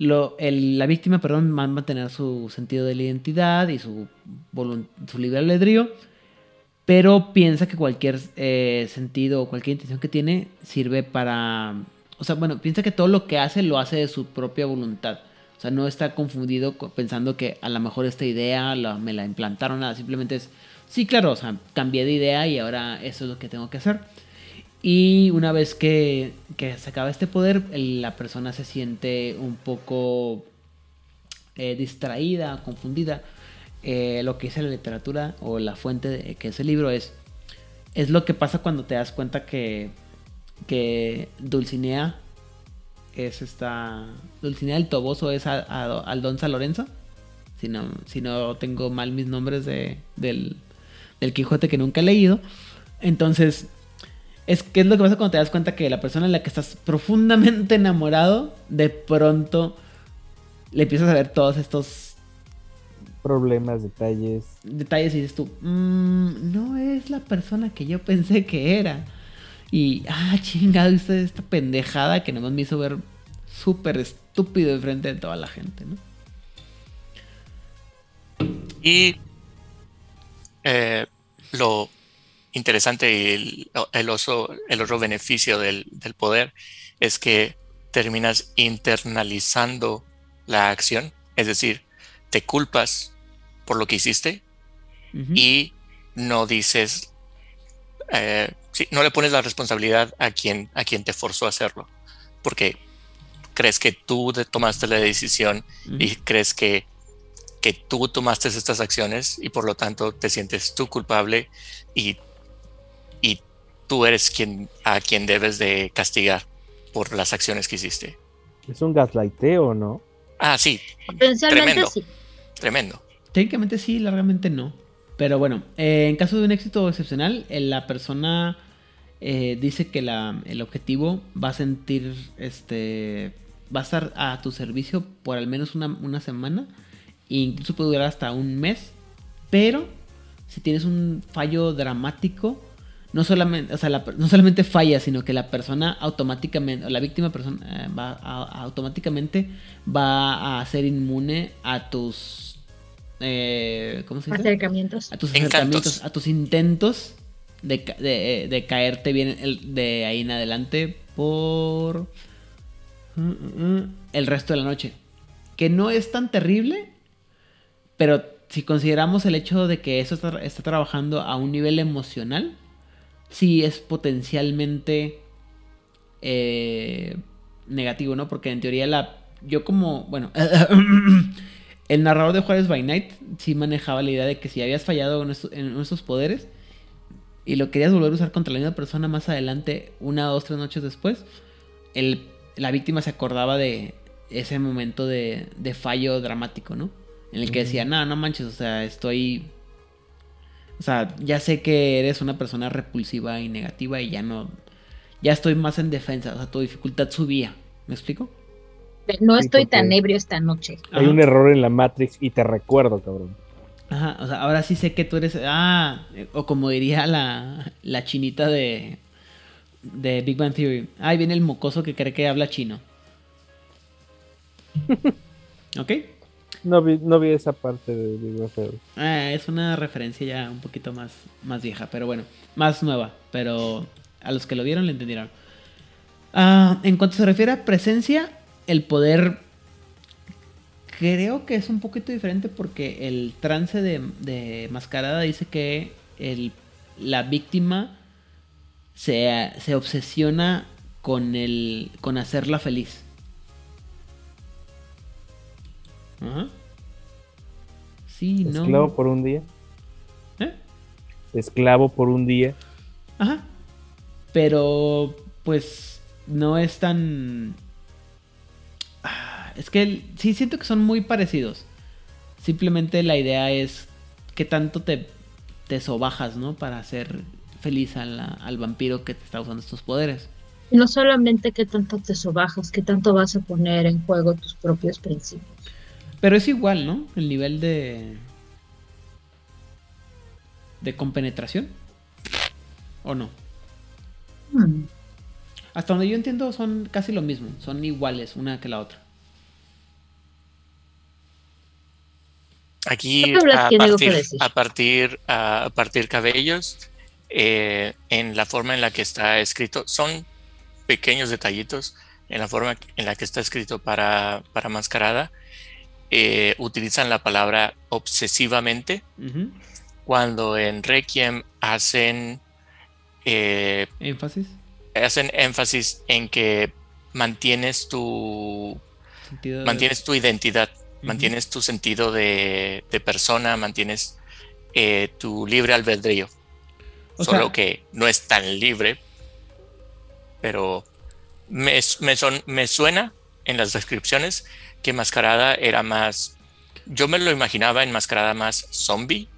Lo, la víctima, perdón, va a mantener su sentido de la identidad y su, su libre albedrío, pero piensa que cualquier eh, sentido o cualquier intención que tiene sirve para... O sea, bueno, piensa que todo lo que hace lo hace de su propia voluntad. O sea, no está confundido pensando que a lo mejor esta idea me la implantaron, nada, simplemente es, sí, claro, o sea, cambié de idea y ahora eso es lo que tengo que hacer. Y una vez que, se acaba este poder, la persona se siente un poco eh, distraída, confundida. Eh, lo que dice la literatura o la fuente de, que es el libro es, es lo que pasa cuando te das cuenta que, que Dulcinea es esta. Dulcinea del Toboso es Aldonza Lorenzo. Si no, si no tengo mal mis nombres de, del, del Quijote que nunca he leído. Entonces, es que es lo que pasa cuando te das cuenta que la persona en la que estás profundamente enamorado, de pronto le empiezas a ver todos estos problemas, detalles. Detalles y dices tú, mm, no es la persona que yo pensé que era. Y, ah, chingado, esta pendejada que nomás me hizo ver súper estúpido de frente de toda la gente, ¿no? Y eh, lo interesante y el, oso, el otro beneficio del, poder es que terminas internalizando la acción, es decir, te culpas por lo que hiciste y no dices, eh, no le pones la responsabilidad a quien, a quien te forzó a hacerlo, porque crees que tú tomaste la decisión y crees que que tú tomaste estas acciones y por lo tanto te sientes tú culpable y, y tú eres quien a quien debes de castigar por las acciones que hiciste. Es un gaslighteo, ¿no? Ah, sí. Potencialmente sí. Tremendo. Técnicamente sí, largamente no. Pero bueno, eh, en caso de un éxito excepcional, eh, la persona eh, dice que la, el objetivo va a sentir, este, va a estar a tu servicio por al menos una, una semana incluso puede durar hasta un mes, pero si tienes un fallo dramático, no solamente, o sea, no solamente falla, sino que la persona automáticamente, o la víctima persona, eh, va automáticamente va a ser inmune a tus eh, ¿cómo se dice? Acercamientos. A tus acercamientos, a tus intentos de, de, caerte bien de ahí en adelante por mm, mm, mm, el resto de la noche. Que no es tan terrible, pero si consideramos el hecho de que eso está, trabajando a un nivel emocional, sí es potencialmente eh, negativo, ¿no? Porque en teoría la... Yo como, bueno, el narrador de Juárez by Night sí manejaba la idea de que si habías fallado en, esos poderes y lo querías volver a usar contra la misma persona más adelante, una, dos, tres noches después, la víctima se acordaba de ese momento de, de fallo dramático, ¿no? en el que decía, no, no manches, o sea, estoy... O sea, ya sé que eres una persona repulsiva y negativa y ya no... Ya estoy más en defensa, o sea, tu dificultad subía. ¿Me explico? No estoy tan ebrio esta noche. Hay un error en la Matrix y te recuerdo, cabrón. Ajá, o sea, ahora sí sé que tú eres... Ah, o como diría la, la chinita de, de Big Bang Theory. Ahí viene el mocoso que cree que habla chino. ¿Ok? No vi, no vi esa parte de Big ah, es una referencia ya un poquito más, más vieja, pero bueno, más nueva. Pero a los que lo vieron le entendieron. Ah, en cuanto se refiere a presencia, el poder creo que es un poquito diferente porque el trance de, mascarada dice que el, la víctima se, se obsesiona con, el, con hacerla feliz. Ajá. Sí, no. Esclavo por un día. ¿Eh? Esclavo por un día. Ajá. Pero, pues, no es tan. Ah, es que sí siento que son muy parecidos. Simplemente la idea es que tanto te, te sobajas, ¿no? Para hacer feliz al vampiro que te está usando estos poderes. No solamente que tanto te sobajas, que tanto vas a poner en juego tus propios principios. Pero es igual, ¿no? El nivel de. de compenetración. ¿O no? Hmm. Hasta donde yo entiendo son casi lo mismo. Son iguales una que la otra. Aquí a partir, a partir, a partir cabellos, eh, en la forma en la que está escrito, son pequeños detallitos en la forma en la que está escrito para, para mascarada eh, utilizan la palabra obsesivamente, cuando en Requiem hacen eh, énfasis. Hacen énfasis en que mantienes tu mantienes tu identidad, mantienes tu sentido de, persona, mantienes eh, tu libre albedrío. Solo que no es tan libre, pero me, son, me suena en las descripciones que Mascarada era más, yo me lo imaginaba en Mascarada más zombie,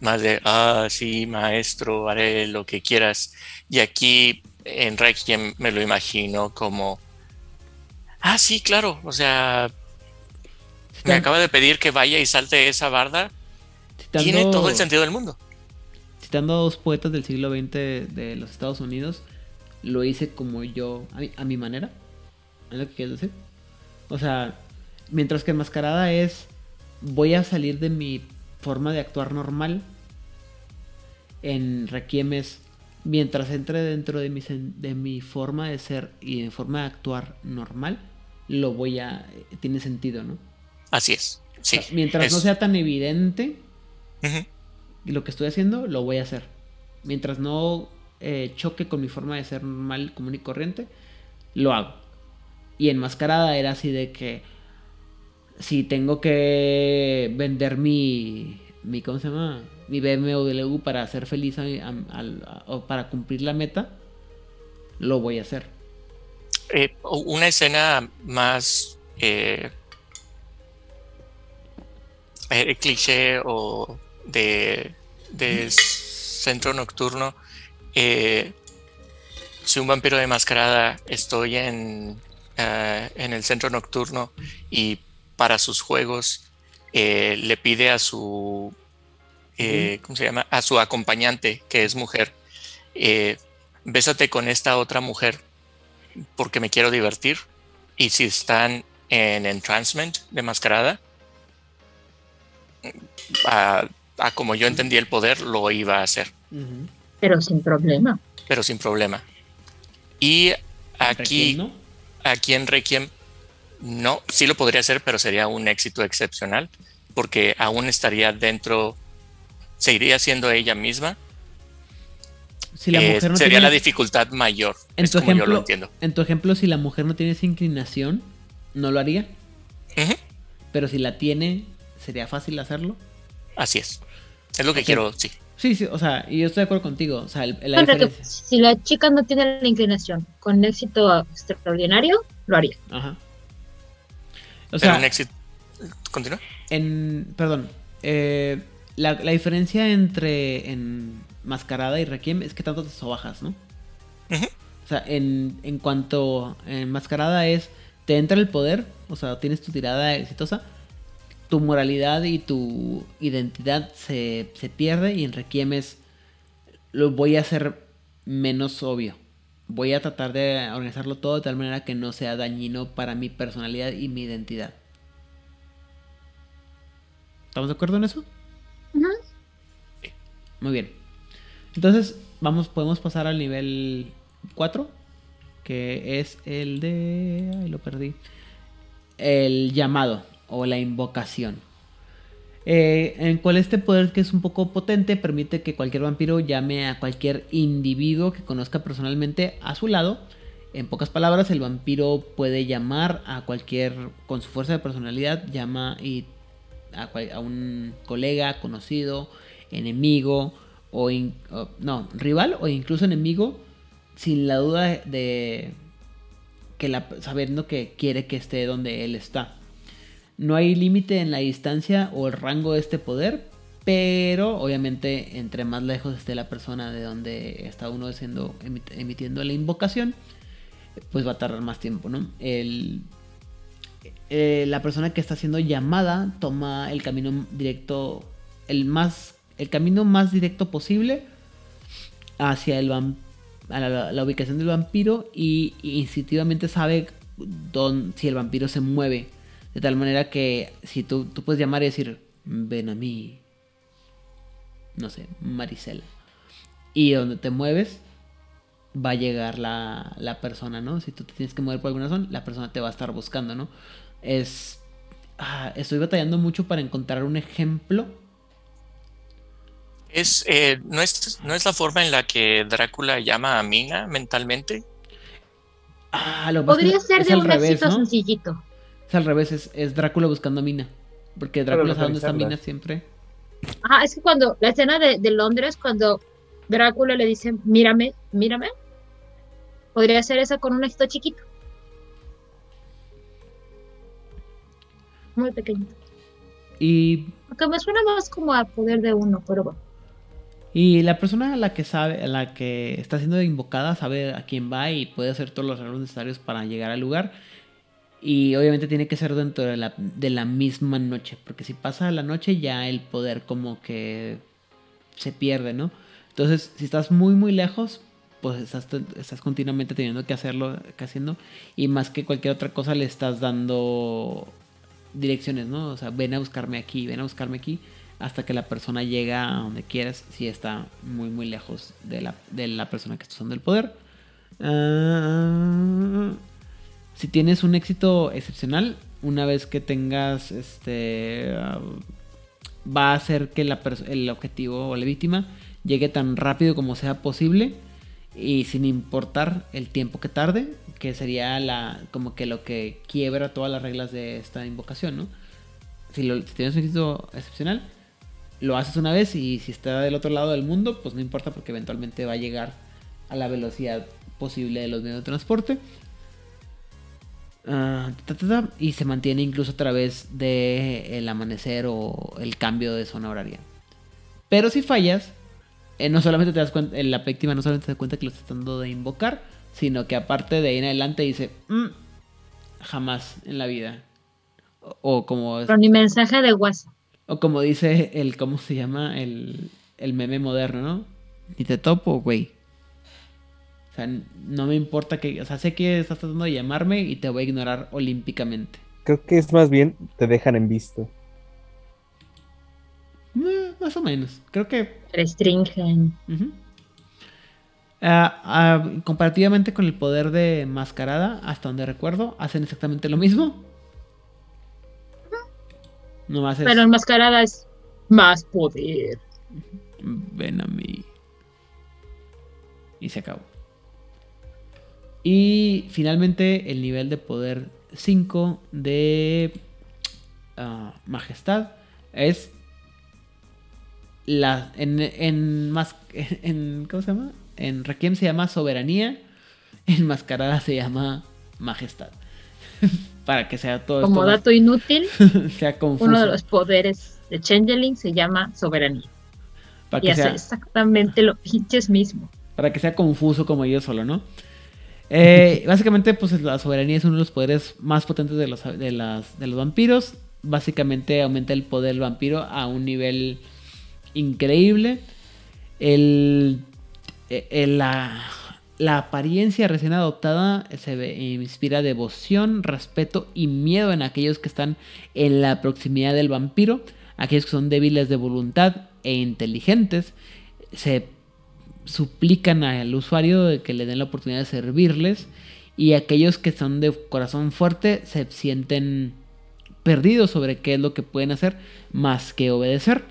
más de, ah, sí, maestro, haré lo que quieras. Y aquí en Requiem me lo imagino como, ah, sí, claro, o sea, me acaba de pedir que vaya y salte esa barda, tiene todo el sentido del mundo. Citando a dos poetas del siglo XX de los Estados Unidos, lo hice como yo, a mi, manera. ¿Es lo que quieres decir? O sea, mientras que enmascarada es, voy a salir de mi forma de actuar normal. En Requiem es, mientras entre dentro de mi, de mi forma de ser y de forma de actuar normal, lo voy a, tiene sentido, ¿no? Así es. Sí, mientras no sea tan evidente lo que estoy haciendo, lo voy a hacer. Mientras no eh, choque con mi forma de ser normal, común y corriente, lo hago. Y enmascarada era así de que si tengo que vender mi, mi ¿cómo se llama? Mi BMW para ser feliz o para cumplir la meta, lo voy a hacer. Eh, una escena más eh, cliché o de, de centro nocturno eh, soy un vampiro de mascarada, estoy en, eh, en el centro nocturno y para sus juegos eh, le pide a su, ¿cómo se llama? A su acompañante, que es mujer, bésate con esta otra mujer porque me quiero divertir. Y si están en entrancement de mascarada, a, como yo entendí el poder, lo iba a hacer. Pero sin problema. Pero sin problema. Y aquí, aquí en Requiem, no, sí lo podría hacer, pero sería un éxito excepcional, porque aún estaría dentro, seguiría siendo ella misma. Si la mujer no sería la dificultad mayor. En tu ejemplo, yo lo entiendo. En tu ejemplo, si la mujer no tiene esa inclinación, no lo haría. Pero si la tiene, ¿sería fácil hacerlo? Así es. Es lo que quiero, sí. Sí, sí, o sea, y yo estoy de acuerdo contigo. O sea, si la chica no tiene la inclinación con éxito extraordinario, lo haría. Ajá. O sea, un éxito. ¿Continúa? En, perdón. Eh, la, diferencia entre en Mascarada y Requiem es que tanto te sobajas, ¿no? O sea, en, en cuanto en Mascarada es, te entra el poder, o sea, tienes tu tirada exitosa, tu moralidad y tu identidad se, pierde y en Requiem lo voy a hacer menos obvio. Voy a tratar de organizarlo todo de tal manera que no sea dañino para mi personalidad y mi identidad. ¿Estamos de acuerdo en eso? Muy bien. Entonces, vamos, podemos pasar al nivel 4, que es el de... Ay, lo perdí. El llamado o la invocación. Eh, en cual este poder que es un poco potente permite que cualquier vampiro llame a cualquier individuo que conozca personalmente a su lado. En pocas palabras, el vampiro puede llamar a cualquier, con su fuerza de personalidad, llama y a, un colega, conocido, enemigo, o, no, rival o incluso enemigo, sin la duda de que la, sabiendo que quiere que esté donde él está. No hay límite en la distancia o el rango de este poder, pero obviamente entre más lejos esté la persona de donde está uno siendo, emitiendo la invocación, pues va a tardar más tiempo, ¿no? El, eh, la persona que está siendo llamada toma el camino directo, el más, el camino más directo posible hacia el la, ubicación del vampiro y, instintivamente sabe si el vampiro se mueve de tal manera que si tú, tú puedes llamar y decir, ven a mí, no sé, Maricela. Y donde te mueves, va a llegar la, la, persona, ¿no? Si tú te tienes que mover por alguna razón, la persona te va a estar buscando, ¿no? Es... Ah, estoy batallando mucho para encontrar un ejemplo. Es, eh, ¿no, es, ¿No es la forma en la que Drácula llama a Mina mentalmente? Ah, lo Podría ser de un revés, sencillito. Es al revés, es, Drácula buscando a Mina. Porque Drácula sabe dónde está Mina siempre. Ajá, es que cuando la escena de, Londres, cuando Drácula le dice, mírame, mírame, podría ser esa con un ejito chiquito. Muy pequeñito. Y. Aunque me suena más como al poder de uno, pero bueno. Y la persona a la que sabe, a la que está siendo invocada, sabe a quién va y puede hacer todos los errores necesarios para llegar al lugar Y obviamente tiene que ser dentro de la, de la misma noche, porque si pasa la noche ya el poder como que se pierde, ¿no? Entonces, si estás muy, muy lejos, pues estás, estás continuamente teniendo que hacerlo, que haciendo, y más que cualquier otra cosa le estás dando direcciones, ¿no? O sea, ven a buscarme aquí, ven a buscarme aquí, hasta que la persona llega a donde quieras, si está muy, muy lejos de la, de la persona que está usando el poder. Ah, si tienes un éxito excepcional, una vez que tengas este va a hacer que el objetivo o la víctima llegue tan rápido como sea posible y sin importar el tiempo que tarde, que sería la como que lo que quiebra todas las reglas de esta invocación, ¿no? Si tienes un éxito excepcional, lo haces una vez y si está del otro lado del mundo, pues no importa porque eventualmente va a llegar a la velocidad posible de los medios de transporte. Ah, y se mantiene incluso a través del el amanecer o el cambio de zona horaria. Pero si fallas, eh, no solamente te das cuenta, la víctima no solamente se da cuenta que lo está tratando de invocar, sino que aparte de ahí en adelante dice, mm, jamás en la vida. O, como... Pero ni mensaje de WhatsApp. O como dice el, ¿cómo se llama? El, el meme moderno, ¿no? Ni te topo, güey. Sea, no me importa que, o sea, sé que estás tratando de llamarme y te voy a ignorar olímpicamente. Creo que es más bien te dejan en visto. Eh, más o menos. Creo que. Restringen. Ah, ah, comparativamente con el poder de mascarada, hasta donde recuerdo, hacen exactamente lo mismo. No más Pero en mascarada es más poder. Ven a mí. Y se acabó. Y finalmente el nivel de poder 5 de ah, Majestad es la en, en, más, en, ¿cómo se llama? En Requiem se llama soberanía, en Mascarada se llama majestad. Para que sea todo Como dato inútil, sea uno de los poderes de Changeling se llama soberanía. y hace exactamente lo pinches mismo. Para que sea confuso como yo solo, ¿no? Eh, básicamente, pues la soberanía es uno de los poderes más potentes de los, vampiros. Básicamente aumenta el poder vampiro a un nivel increíble. El, eh, la, apariencia recién adoptada se inspira devoción, respeto y miedo en aquellos que están en la proximidad del vampiro, aquellos que son débiles de voluntad e inteligentes. Se suplican al usuario de que le den la oportunidad de servirles y aquellos que son de corazón fuerte se sienten perdidos sobre qué es lo que pueden hacer más que obedecer.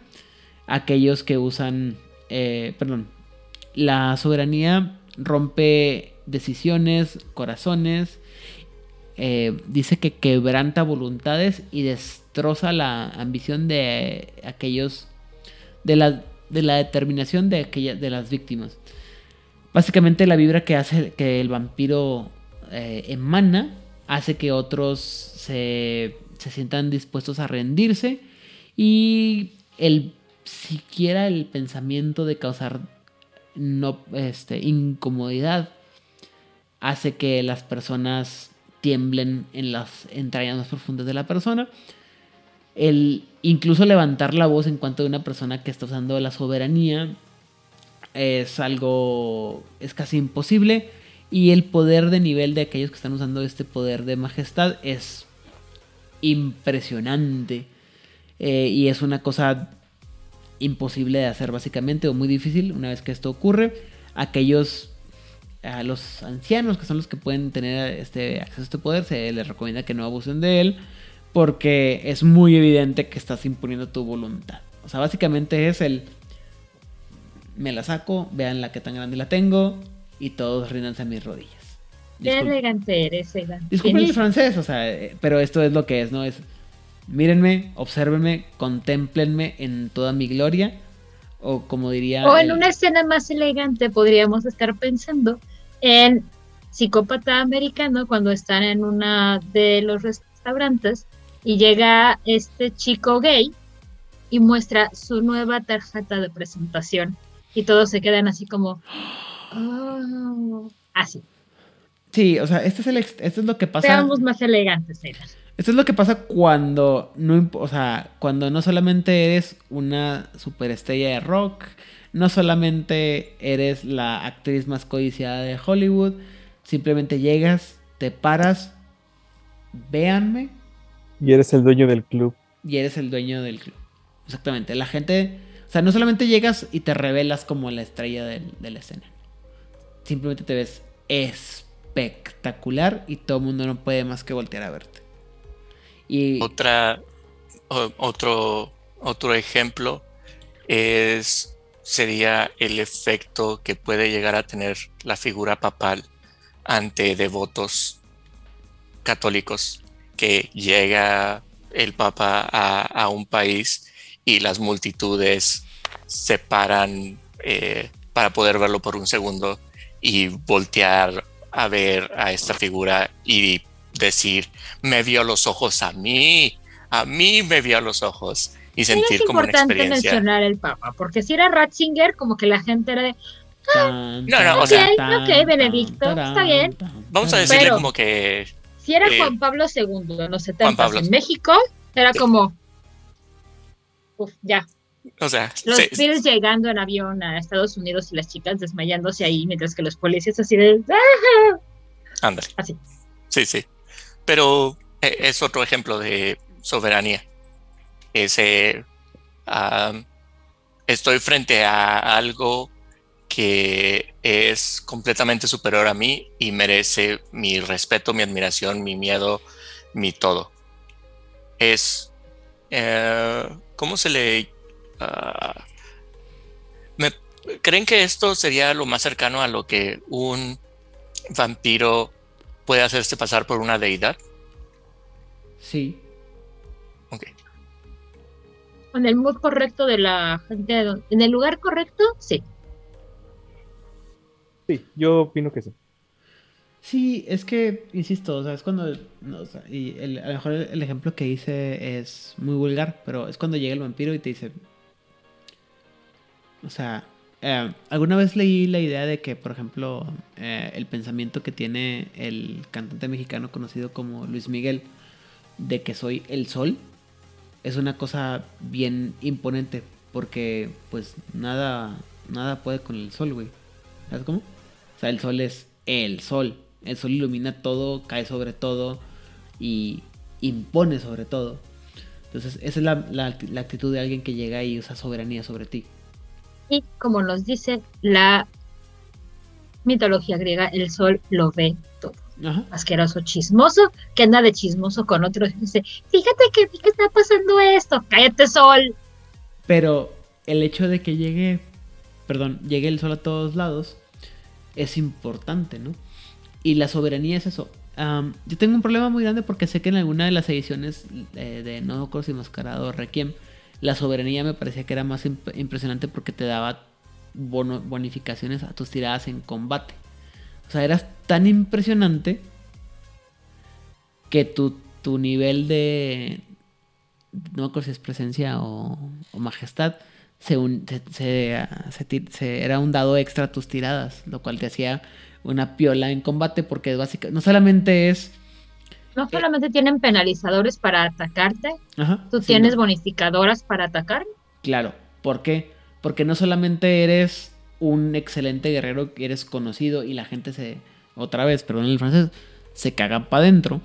Aquellos que usan, eh, perdón, la soberanía rompe decisiones, corazones, eh, dice que quebranta voluntades y destroza la ambición de aquellos, de la, de la determinación de, aquellas, de las víctimas. Básicamente la vibra que hace que el vampiro eh, emana hace que otros se, se sientan dispuestos a rendirse y el siquiera el pensamiento de causar no, este, incomodidad hace que las personas tiemblen en las entrañas más profundas de la persona. El incluso levantar la voz en cuanto a una persona que está usando la soberanía es algo es casi imposible. Y el poder de nivel de aquellos que están usando este poder de majestad es impresionante. Eh, y es una cosa imposible de hacer básicamente o muy difícil una vez que esto ocurre. Aquellos, a los ancianos que son los que pueden tener este acceso a este poder, se les recomienda que no abusen de él porque es muy evidente que estás imponiendo tu voluntad. O sea, básicamente es el me la saco, vean la que tan grande la tengo y todos ríndanse a mis rodillas. Qué elegante eres, Disculpen el francés, o sea, eh, pero esto es lo que es, ¿no? Es mírenme, obsérvenme, contemplenme en toda mi gloria. O como diría. O en una escena más elegante podríamos estar pensando en psicópata americano cuando están en una de los restaurantes y llega este chico gay y muestra su nueva tarjeta de presentación y todos se quedan así como oh", así Sí, o sea, este es, el, esto es lo que pasa. Seamos más elegantes, Esto es lo que pasa cuando no, o sea, cuando no solamente eres una superestrella de rock, no solamente eres la actriz más codiciada de Hollywood, simplemente llegas, te paras, véanme. Y eres el dueño del club. Y eres el dueño del club. Exactamente. La gente, o sea, no solamente llegas y te revelas como la estrella de, la escena. Simplemente te ves espectacular y todo el mundo no puede más que voltear a verte. Y otra otro otro ejemplo es sería el efecto que puede llegar a tener la figura papal ante devotos católicos que llega el papa a, un país y las multitudes se paran eh, para poder verlo por un segundo y voltear a ver a esta figura y decir, me vio los ojos a mí, a mí me vio los ojos y sentir como una experiencia. Es importante mencionar el Papa, porque si era Ratzinger, como que la gente era de. Ah, no, no, o sea. Ok, Benedicto, está bien. Vamos a decirle como que. Si era eh, Juan Pablo II en los 70 en México, era como. Uf, ya. O sea, los Beatles llegando en avión a Estados Unidos y las chicas desmayándose ahí, mientras que los policías así de. Ándale. Así. Sí, sí. Pero eh, es otro ejemplo de soberanía ese estoy frente a algo que es completamente superior a mí y merece mi respeto, mi admiración, mi miedo, mi todo. Es, eh, ¿cómo se le... Ah, ¿me, ¿Creen que esto sería lo más cercano a lo que un vampiro puede hacerse pasar por una deidad? Sí. Ok en el mood correcto de la gente, en el lugar correcto, sí. Sí, yo opino que sí. Sí, es que, insisto, o sea, es cuando, y el, a lo mejor el, ejemplo que hice es muy vulgar, pero es cuando llega el vampiro y te dice, o sea, eh, alguna vez leí la idea de que, por ejemplo, eh, el pensamiento que tiene el cantante mexicano conocido como Luis Miguel, de que soy el sol, es una cosa bien imponente porque pues nada nada puede con el sol, güey. ¿Sabes cómo? O sea, el sol es el sol. El sol ilumina todo, cae sobre todo y impone sobre todo. Entonces, esa es la, la actitud de alguien que llega y usa soberanía sobre ti. Y como nos dice la mitología griega, el sol lo ve todo asqueroso chismoso, que anda de chismoso con otros. Dice, fíjate que, que está pasando esto, cállate sol. Pero el hecho de que llegue, perdón, llegue el sol a todos lados, es importante, ¿no? Y la soberanía es eso. yo tengo un problema muy grande porque sé que en alguna de las ediciones eh, de No Cross y Mascarado Requiem, la soberanía me parecía que era más impresionante porque te daba bonificaciones a tus tiradas en combate. O sea, eras tan impresionante que tu, tu nivel de. No me acuerdo si es presencia o, majestad. Se, se, era un dado extra a tus tiradas, lo cual te hacía una piola en combate porque básicamente no solamente es no solamente tienen penalizadores para atacarte, tú tienes bonificadoras para atacar. Claro, ¿por qué? Porque no solamente eres un excelente guerrero que eres conocido y la gente se, otra vez, perdón el francés, se caga para adentro,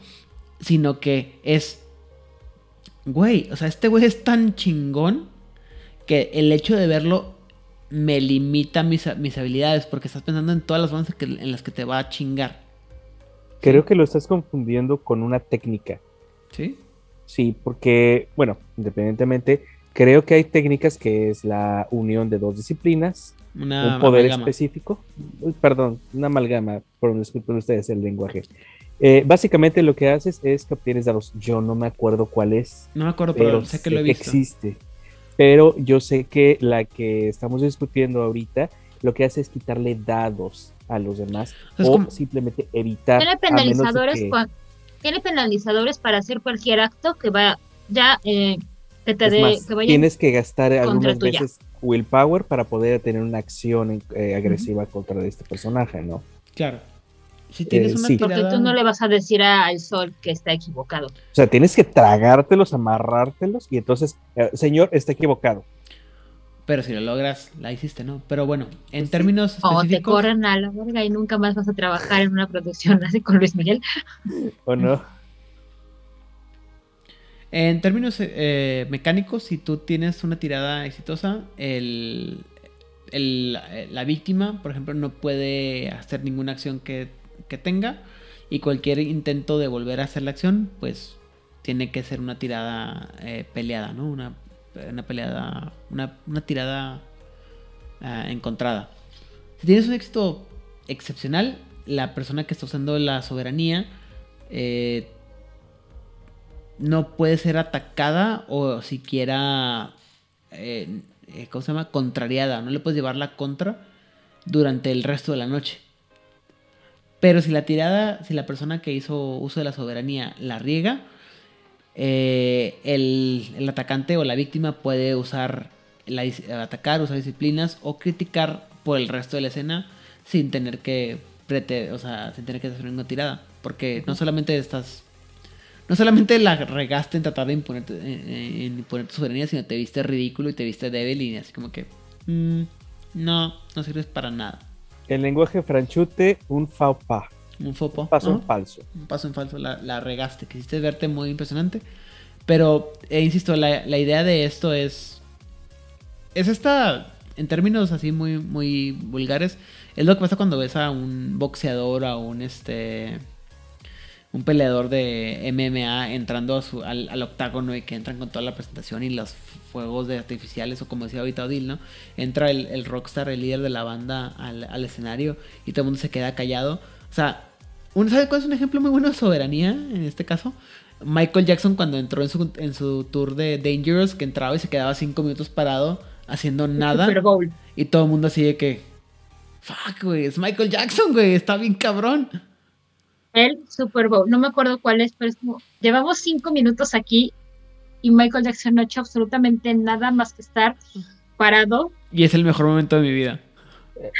sino que es, güey, o sea, este güey es tan chingón que el hecho de verlo me limita mis, mis habilidades porque estás pensando en todas las formas en las que te va a chingar. Creo que lo estás confundiendo con una técnica. ¿Sí? Sí, porque, bueno, independientemente, creo que hay técnicas que es la unión de dos disciplinas un poder específico. Perdón, una amalgama, por disculpen ustedes el lenguaje. Eh, básicamente lo que haces es que obtienes dados. Yo no me acuerdo cuál es. No me acuerdo, pero, sé que lo he visto. existe. Pero yo sé que la que estamos discutiendo ahorita lo que hace es quitarle dados a los demás o simplemente evitar. Tiene penalizadores, tiene penalizadores para hacer cualquier acto que va ya eh, que te dé. Tienes que gastar algunas veces willpower para poder tener una acción eh, agresiva contra este personaje, ¿no? Claro. Si tienes eh, una tirada... Porque tú no le vas a decir al sol que está equivocado. O sea, tienes que tragártelos, amarrártelos y entonces, eh, señor, está equivocado. Pero si lo logras, la hiciste, ¿no? Pero bueno, en términos O te corren a la verga y nunca más vas a trabajar en una producción así con Luis Miguel. ¿O no? En términos eh, mecánicos, si tú tienes una tirada exitosa, el, la víctima, por ejemplo, no puede hacer ninguna acción que, tenga. Y cualquier intento de volver a hacer la acción, pues tiene que ser una tirada eh, peleada, ¿no? Una una peleada, una, tirada ah, encontrada. Si tienes un éxito excepcional, la persona que está usando la soberanía eh, no puede ser atacada o siquiera, eh, ¿cómo se llama? Contrariada. No le puedes llevar la contra durante el resto de la noche. Pero si la tirada, si la persona que hizo uso de la soberanía la riega, eh, el, atacante o la víctima puede usar la, atacar, usar disciplinas o criticar por el resto de la escena sin tener que o sea, sin tener que hacer una tirada, porque no solamente estás no solamente la regaste en tratar de imponer, en, imponer tu soberanía, sino te viste ridículo y te viste débil y así como que mm, no, no sirves para nada. El lenguaje franchute, un faux pas. Un fopo. Paso en falso. Un paso en falso, la, regaste. Quisiste verte muy impresionante. Pero, eh, insisto, la, idea de esto es. Es esta. En términos así muy, muy vulgares. Es lo que pasa cuando ves a un boxeador, a un este. Un peleador de MMA entrando al, octágono y que entran con toda la presentación y los fuegos de artificiales, o como decía ahorita Odil, ¿no? Entra el, rockstar, el líder de la banda, al, al escenario y todo el mundo se queda callado o sea, ¿sabe cuál es un ejemplo muy bueno de soberanía en este caso? Michael Jackson cuando entró en su, en su tour de Dangerous, que entraba y se quedaba cinco minutos parado haciendo nada. Super Bowl. Y todo el mundo así de que, fuck, güey, es Michael Jackson, güey, está bien cabrón. El Super Bowl, no me acuerdo cuál es, pero es como, llevamos cinco minutos aquí y Michael Jackson no ha hecho absolutamente nada más que estar parado. Y es el mejor momento de mi vida.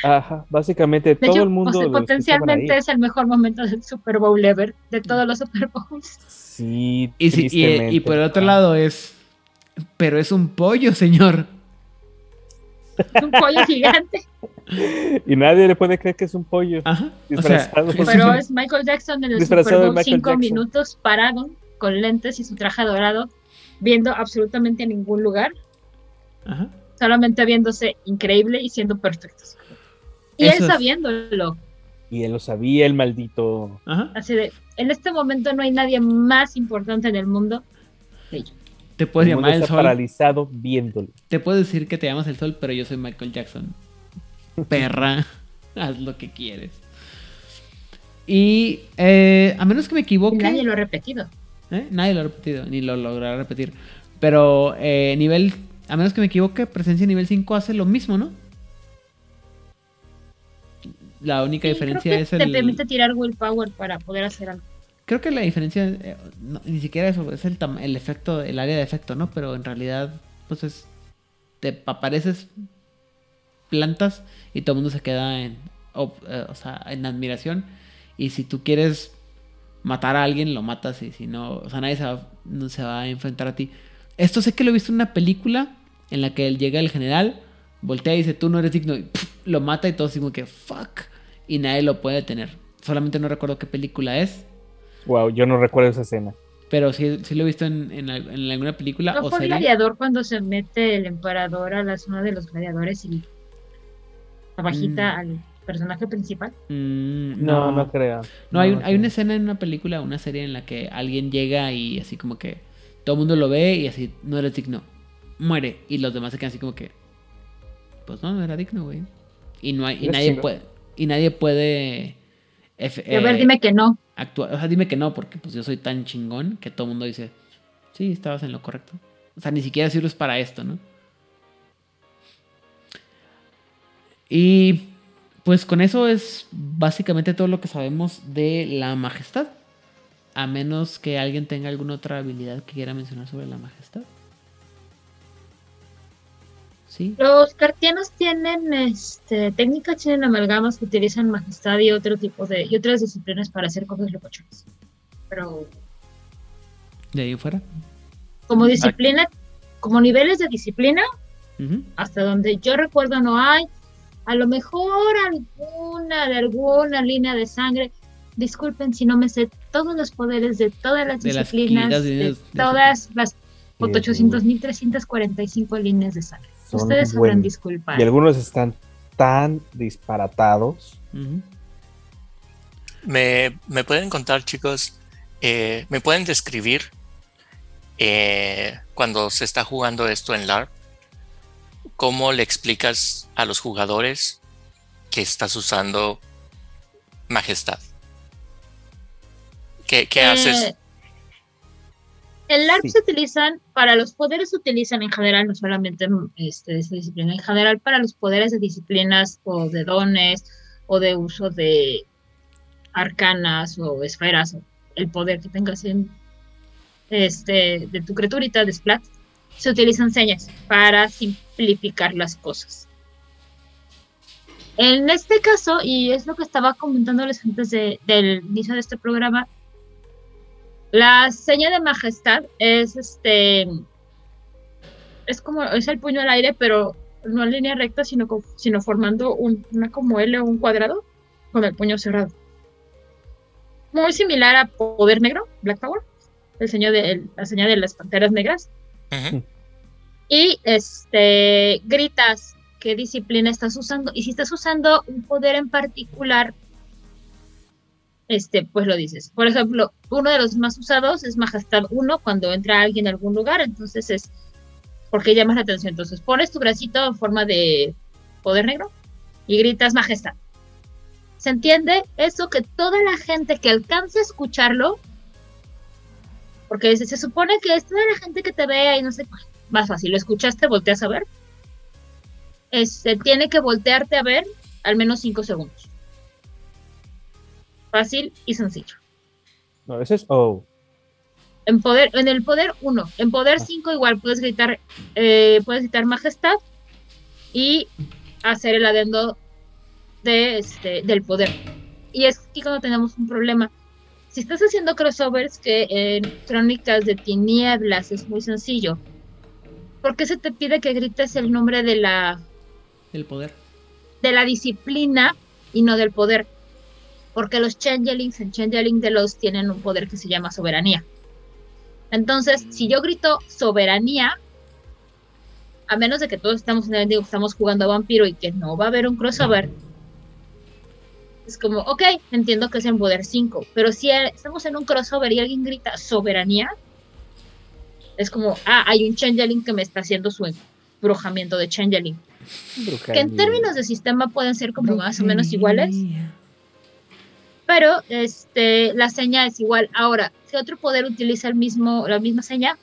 Ajá, básicamente todo el mundo. potencialmente es el mejor momento del Super Bowl ever, de todos los Super Bowls. Sí, y, y, por el otro lado es. Pero es un pollo, señor. Es un pollo gigante. Y nadie le puede creer que es un pollo. Ajá. Disfrazado. pero es Michael Jackson en el Super Bowl cinco minutos parado, con lentes y su traje dorado, viendo absolutamente ningún lugar. Ajá solamente viéndose increíble y siendo perfectos. Y él sabiéndolo. Y él lo sabía, el maldito. Así de, en este momento no hay nadie más importante en el mundo que yo. Te puedes llamar el sol. paralizado viéndolo. Te puedo decir que te llamas el sol, pero yo soy Michael Jackson. Perra, haz lo que quieres. Y eh, a menos que me equivoque. Nadie lo ha repetido. ¿Eh? Nadie lo ha repetido, ni lo logrará repetir. Pero eh, nivel a menos que me equivoque, presencia nivel 5 hace lo mismo, ¿no? La única diferencia es el. Te permite tirar willpower para poder hacer algo. Creo que la diferencia, eh, ni siquiera eso, es el, el efecto, el área de efecto, ¿no? Pero en realidad, pues es. Te apareces plantas y todo el mundo se queda en. Eh, o, sea, en admiración. Y si tú quieres matar a alguien, lo matas. Y si no, o sea, nadie se va, no se va a enfrentar a ti. Esto sé que lo he visto en una película en la que él llega el general, voltea y dice, tú no eres digno, y lo mata y todo así como que, fuck, y nadie lo puede detener. Solamente no recuerdo qué película es. Wow, yo no recuerdo esa escena. Pero sí, sí lo he visto en, alguna película. ¿No fue gladiador cuando se mete el emperador a la zona de los gladiadores y abajita mm. al personaje principal? Mm, no, no, creo. No, hay, hay una escena en una película, una serie en la que alguien llega y así como que todo el mundo lo ve y así, no eres digno. Muere. Y los demás se quedan así como que. Pues no, no era digno, güey. Y no hay, y nadie puede. Y nadie puede. a ver, dime que no. Actuar, o sea, dime que no, porque pues yo soy tan chingón que todo el mundo dice, sí, estabas en lo correcto. O sea, ni siquiera sirves para esto, ¿no? Y pues con eso es básicamente todo lo que sabemos de la majestad. A menos que alguien tenga alguna otra habilidad que quiera mencionar sobre la majestad. Sí. Los cartianos tienen este, técnicas, tienen amalgamas que utilizan majestad y otro tipo de y otras disciplinas para hacer cosas locochonas. Pero de ahí fuera. Como disciplina, como niveles de disciplina, hasta donde yo recuerdo no hay. A lo mejor alguna de alguna línea de sangre. Disculpen si no me sé todos los poderes de todas las disciplinas, de todas las 800.345 líneas de sangre. Ustedes sabrán disculpar. Y algunos están tan disparatados. ¿Me, ¿Me, pueden contar, chicos? Eh, ¿Me pueden describir eh, cuando se está jugando esto en LARP? ¿Cómo le explicas a los jugadores que estás usando majestad? ¿Qué, qué haces? Eh, el LARP se utilizan, para los poderes se utilizan en general, no solamente este, esta disciplina, en general para los poderes de disciplinas o de dones o de uso de arcanas o esferas, o el poder que tengas en este, de tu criaturita de Splat, se utilizan señas para simplificar las cosas. En este caso, y es lo que estaba comentándoles antes de, del inicio de este programa, la seña de majestad es este. Es como. Es el puño al aire, pero no en línea recta, sino, sino formando una como L o un cuadrado con el puño cerrado. Muy similar a Poder Negro, Black Power. El señor de, la señal de las panteras negras. Y este gritas qué disciplina estás usando. Y si estás usando un poder en particular, este, pues lo dices. Por ejemplo, uno de los más usados es Majestad 1 cuando entra alguien a algún lugar, entonces es porque llamas la atención. Entonces pones tu bracito en forma de poder negro y gritas Majestad. ¿Se entiende? Eso que toda la gente que alcance a escucharlo, porque se, supone que es toda la gente que te vea y no sé, más fácil, lo escuchaste, volteas a ver. Este, tiene que voltearte a ver al menos 5 segundos. Fácil y sencillo. No, ese es O. En poder, en el poder 1. En poder 5 ah. igual puedes gritar, eh, puedes gritar majestad y hacer el adendo de este, del poder. Y es aquí cuando tenemos un problema. Si estás haciendo crossovers que en crónicas de tinieblas es muy sencillo, ¿por qué se te pide que grites el nombre de la del poder? De la disciplina y no del poder porque los changelings en changeling de los tienen un poder que se llama soberanía. Entonces, si yo grito soberanía, a menos de que todos estamos en el digo, estamos jugando a vampiro y que no va a haber un crossover, es como, ok, entiendo que es en poder 5, pero si estamos en un crossover y alguien grita soberanía, es como, ah, hay un changeling que me está haciendo su embrujamiento de changeling. Que en términos de sistema pueden ser como más o menos iguales pero este, la seña es igual. Ahora, si otro poder utiliza el mismo, la misma seña,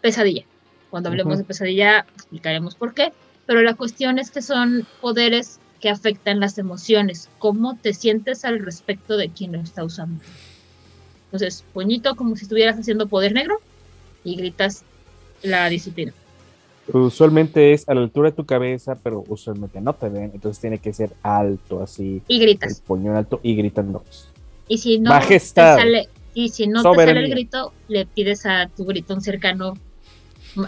pesadilla. Cuando hablemos de pesadilla, explicaremos por qué. Pero la cuestión es que son poderes que afectan las emociones. ¿Cómo te sientes al respecto de quien lo está usando? Entonces, puñito como si estuvieras haciendo poder negro y gritas la disciplina. Usualmente es a la altura de tu cabeza, pero usualmente no te ven, entonces tiene que ser alto así. Y gritas. El puño alto y gritan dos. Y si no te sale, y si no te sale el grito, le pides a tu gritón cercano,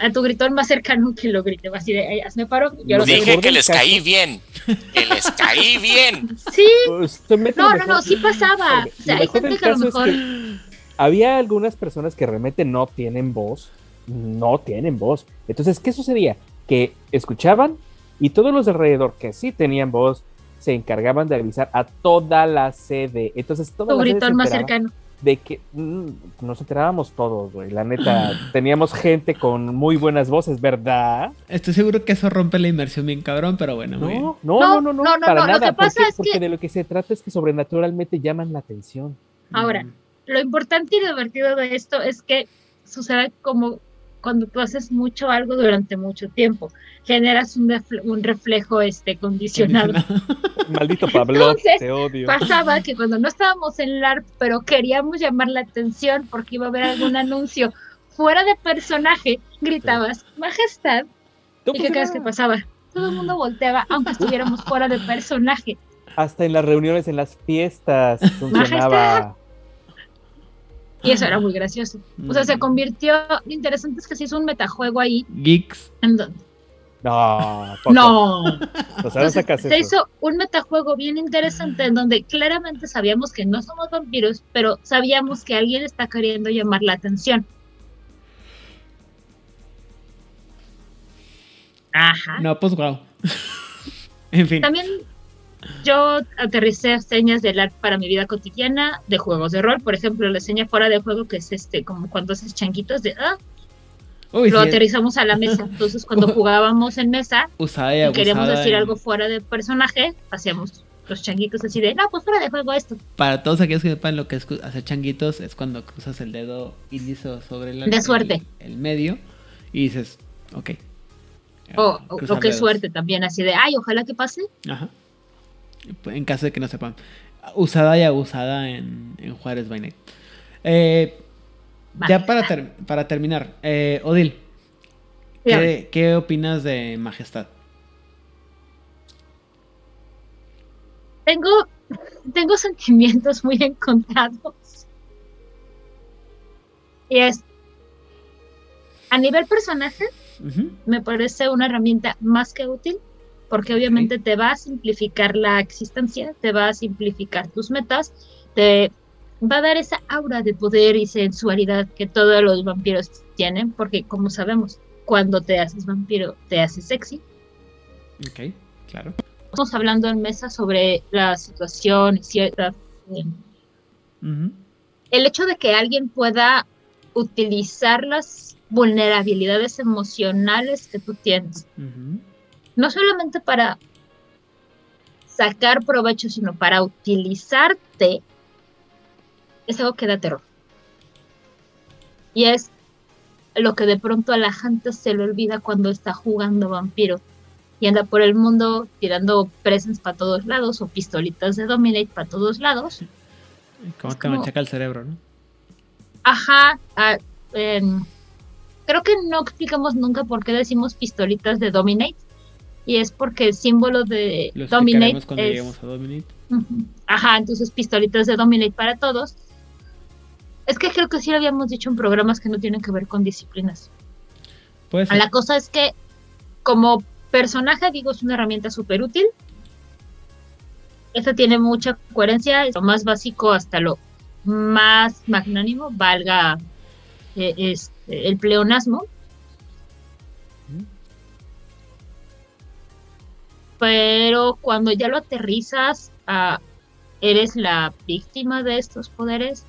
a tu gritón más cercano que lo grite. Así de, hazme paro. Yo Dije que les caí bien. Que les caí bien. Sí. Pues, no, no, no, sí pasaba. O sea, hay gente que a lo mejor. Había algunas personas que realmente no tienen voz no tienen voz. Entonces, ¿qué sucedía? Que escuchaban y todos los de alrededor que sí tenían voz se encargaban de avisar a toda la sede. Entonces, todo la más cercano. De que mm, nos enterábamos todos, güey. La neta, teníamos gente con muy buenas voces, ¿verdad? Estoy seguro que eso rompe la inmersión bien cabrón, pero bueno, no, No, no, no, no, para nada. porque, de lo que se trata es que sobrenaturalmente llaman la atención. Ahora, mm. Lo importante y divertido de esto es que sucede como cuando tú haces mucho algo durante mucho tiempo, generas un, un reflejo este condicionado. Maldito Pablo, te odio. Pasaba que cuando no estábamos en LARP, pero queríamos llamar la atención porque iba a haber algún anuncio fuera de personaje, gritabas, Majestad. ¿Y qué crees que pasaba? todo el mundo volteaba, aunque estuviéramos fuera de personaje. Hasta en las reuniones, en las fiestas, funcionaba. Y eso era muy gracioso. O sea, se mm. convirtió. Lo interesante es que se hizo un metajuego ahí. Geeks. En no, no. se hizo un metajuego bien interesante en donde claramente sabíamos que no somos vampiros, pero sabíamos que alguien está queriendo llamar la atención. Ajá. No, pues wow. en fin. También yo aterricé señas del arte para mi vida cotidiana de juegos de rol. Por ejemplo, la seña fuera de juego, que es este, como cuando haces changuitos de ah, lo aterrizamos a la mesa. Entonces, cuando jugábamos en mesa y, queríamos decir algo fuera de personaje, hacíamos los changuitos así de, no, pues fuera de juego esto. Para todos aquellos que sepan lo que es hacer changuitos, es cuando cruzas el dedo índice sobre el, de suerte. El, medio y dices, ok. O, o, qué suerte también, así de, ay, ojalá que pase. Ajá. En caso de que no sepan. Usada y abusada en, en Juárez by Eh, ya para, para terminar, eh, Odil, ¿qué, opinas de Majestad? Tengo, tengo sentimientos muy encontrados. Y es, a nivel personaje, me parece una herramienta más que útil, porque obviamente te va a simplificar la existencia, te va a simplificar tus metas, te va a dar esa aura de poder y sensualidad que todos los vampiros tienen, porque como sabemos, cuando te haces vampiro, te haces sexy. Ok, claro. Estamos hablando en mesa sobre la situación cierta. El hecho de que alguien pueda utilizar las vulnerabilidades emocionales que tú tienes, no solamente para sacar provecho, sino para utilizarte es algo que da terror. Y es lo que de pronto a la gente se le olvida cuando está jugando vampiro y anda por el mundo tirando presents para todos lados o pistolitas de Dominate para todos lados. Como te machaca el cerebro, ¿no? Ajá. Ah, creo que no explicamos nunca por qué decimos pistolitas de Dominate. Y es porque el símbolo de Dominate. Cuando lleguemos a Dominate. Ajá, entonces pistolitas de Dominate para todos. Es que creo que sí lo habíamos dicho en programas que no tienen que ver con disciplinas. Pues La cosa es que como personaje, digo, es una herramienta súper útil. Esta tiene mucha coherencia, es lo más básico hasta lo más magnánimo, valga eh, este, el pleonasmo. Pero cuando ya lo aterrizas eres la víctima de estos poderes,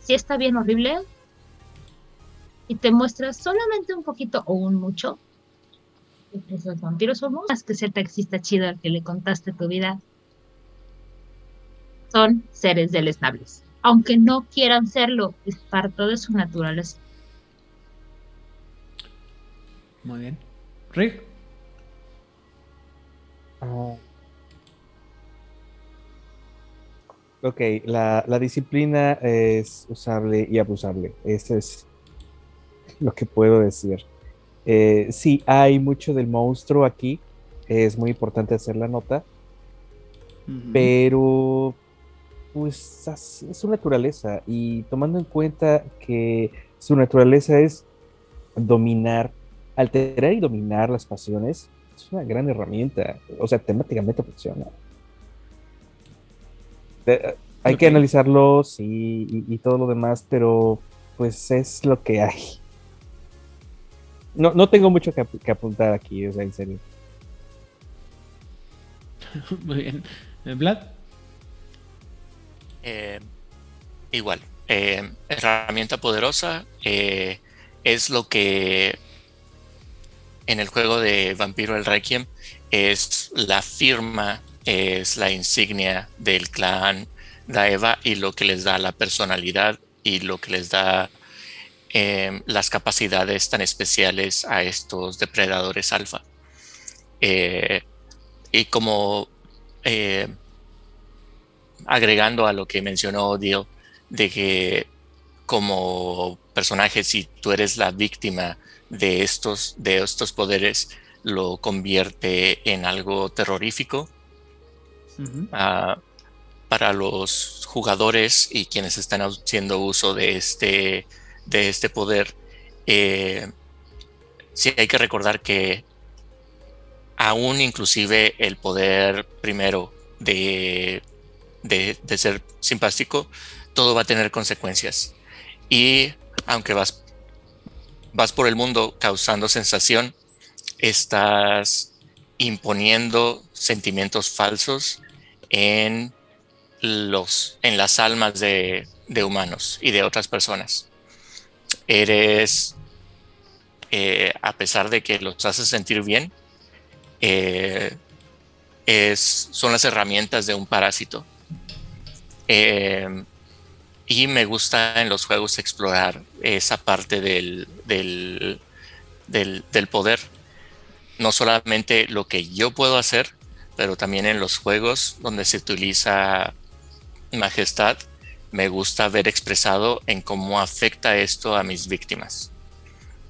si está bien horrible y te muestras solamente un poquito o un mucho, esos vampiros somos, más que ser taxista chido al que le contaste tu vida, son seres deleznables. Aunque no quieran serlo, es parte de su naturaleza. Muy bien. Rick. Ah, Ok, la, disciplina es usable y abusable. Eso es lo que puedo decir. Eh, sí, hay mucho del monstruo aquí. Es muy importante hacer la nota. Pero, pues, es su naturaleza. Y tomando en cuenta que su naturaleza es dominar, alterar y dominar las pasiones, es una gran herramienta. O sea, temáticamente funciona hay que analizarlos y, todo lo demás, pero pues es lo que hay. No, no tengo mucho que, apuntar aquí, o sea, en serio. Muy bien. ¿Vlad? Eh, igual. Eh, herramienta poderosa eh, es lo que en el juego de Vampiro el Requiem es la firma es la insignia del clan Daeva y lo que les da la personalidad y lo que les da em, las capacidades tan especiales a estos depredadores alfa. Eh, y como eh, agregando a lo que mencionó Dio, de que como personaje, si tú eres la víctima de estos, de estos poderes, lo convierte en algo terrorífico. Ah, para los jugadores y quienes están haciendo uso de este, de este poder, eh, sí hay que recordar que aún inclusive el poder primero de, de, ser simpático, todo va a tener consecuencias. Y aunque vas, vas por el mundo causando sensación, estás imponiendo sentimientos falsos en, los, en las almas de, humanos y de otras personas. Eres, eh, a pesar de que los haces sentir bien, eh, es, son las herramientas de un parásito. Eh, y me gusta en los juegos explorar esa parte del, del, del, poder. No solamente lo que yo puedo hacer, pero también en los juegos donde se utiliza majestad, me gusta ver expresado en cómo afecta esto a mis víctimas.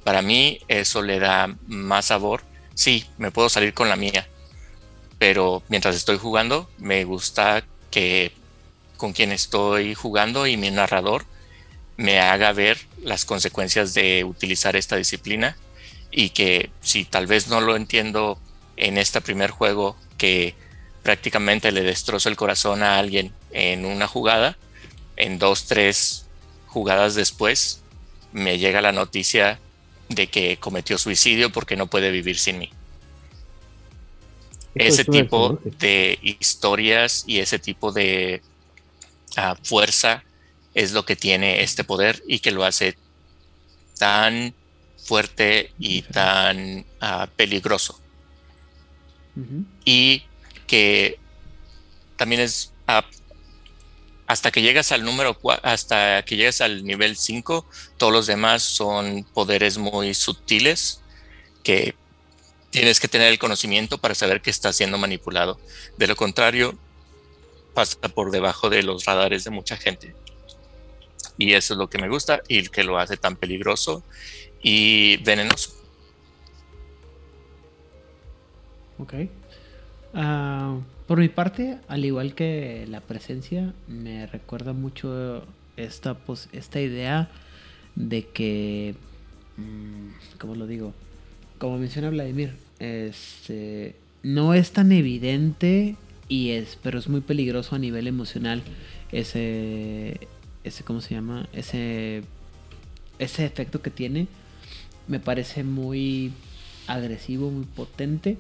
Para mí eso le da más sabor sí, me puedo salir con la mía, pero mientras estoy jugando, me gusta que con quien estoy jugando y mi narrador me haga ver las consecuencias de utilizar esta disciplina y que si tal vez no lo entiendo en este primer juego que prácticamente le destrozo el corazón a alguien en una jugada, en dos, tres jugadas después me llega la noticia de que cometió suicidio porque no puede vivir sin mí. ese tipo de historias y ese tipo de fuerza es lo que tiene este poder y que lo hace tan fuerte y tan ah, peligroso. Y que también es ah, hasta que llegas al número hasta que llegas al nivel 5, todos los demás son poderes muy sutiles que tienes que tener el conocimiento para saber que está siendo manipulado. De lo contrario, pasa por debajo de los radares de mucha gente. Y eso es lo que me gusta y que lo hace tan peligroso y venenoso. Ok. Ah, por mi parte, al igual que la presencia, me recuerda mucho esta, pues, esta idea de que, mm, ¿cómo lo digo? Como menciona Vladimir, este, no es tan evidente y es, pero es muy peligroso a nivel emocional ese, ese, ¿cómo se llama? Ese, ese efecto que tiene. Me parece muy agresivo, muy potente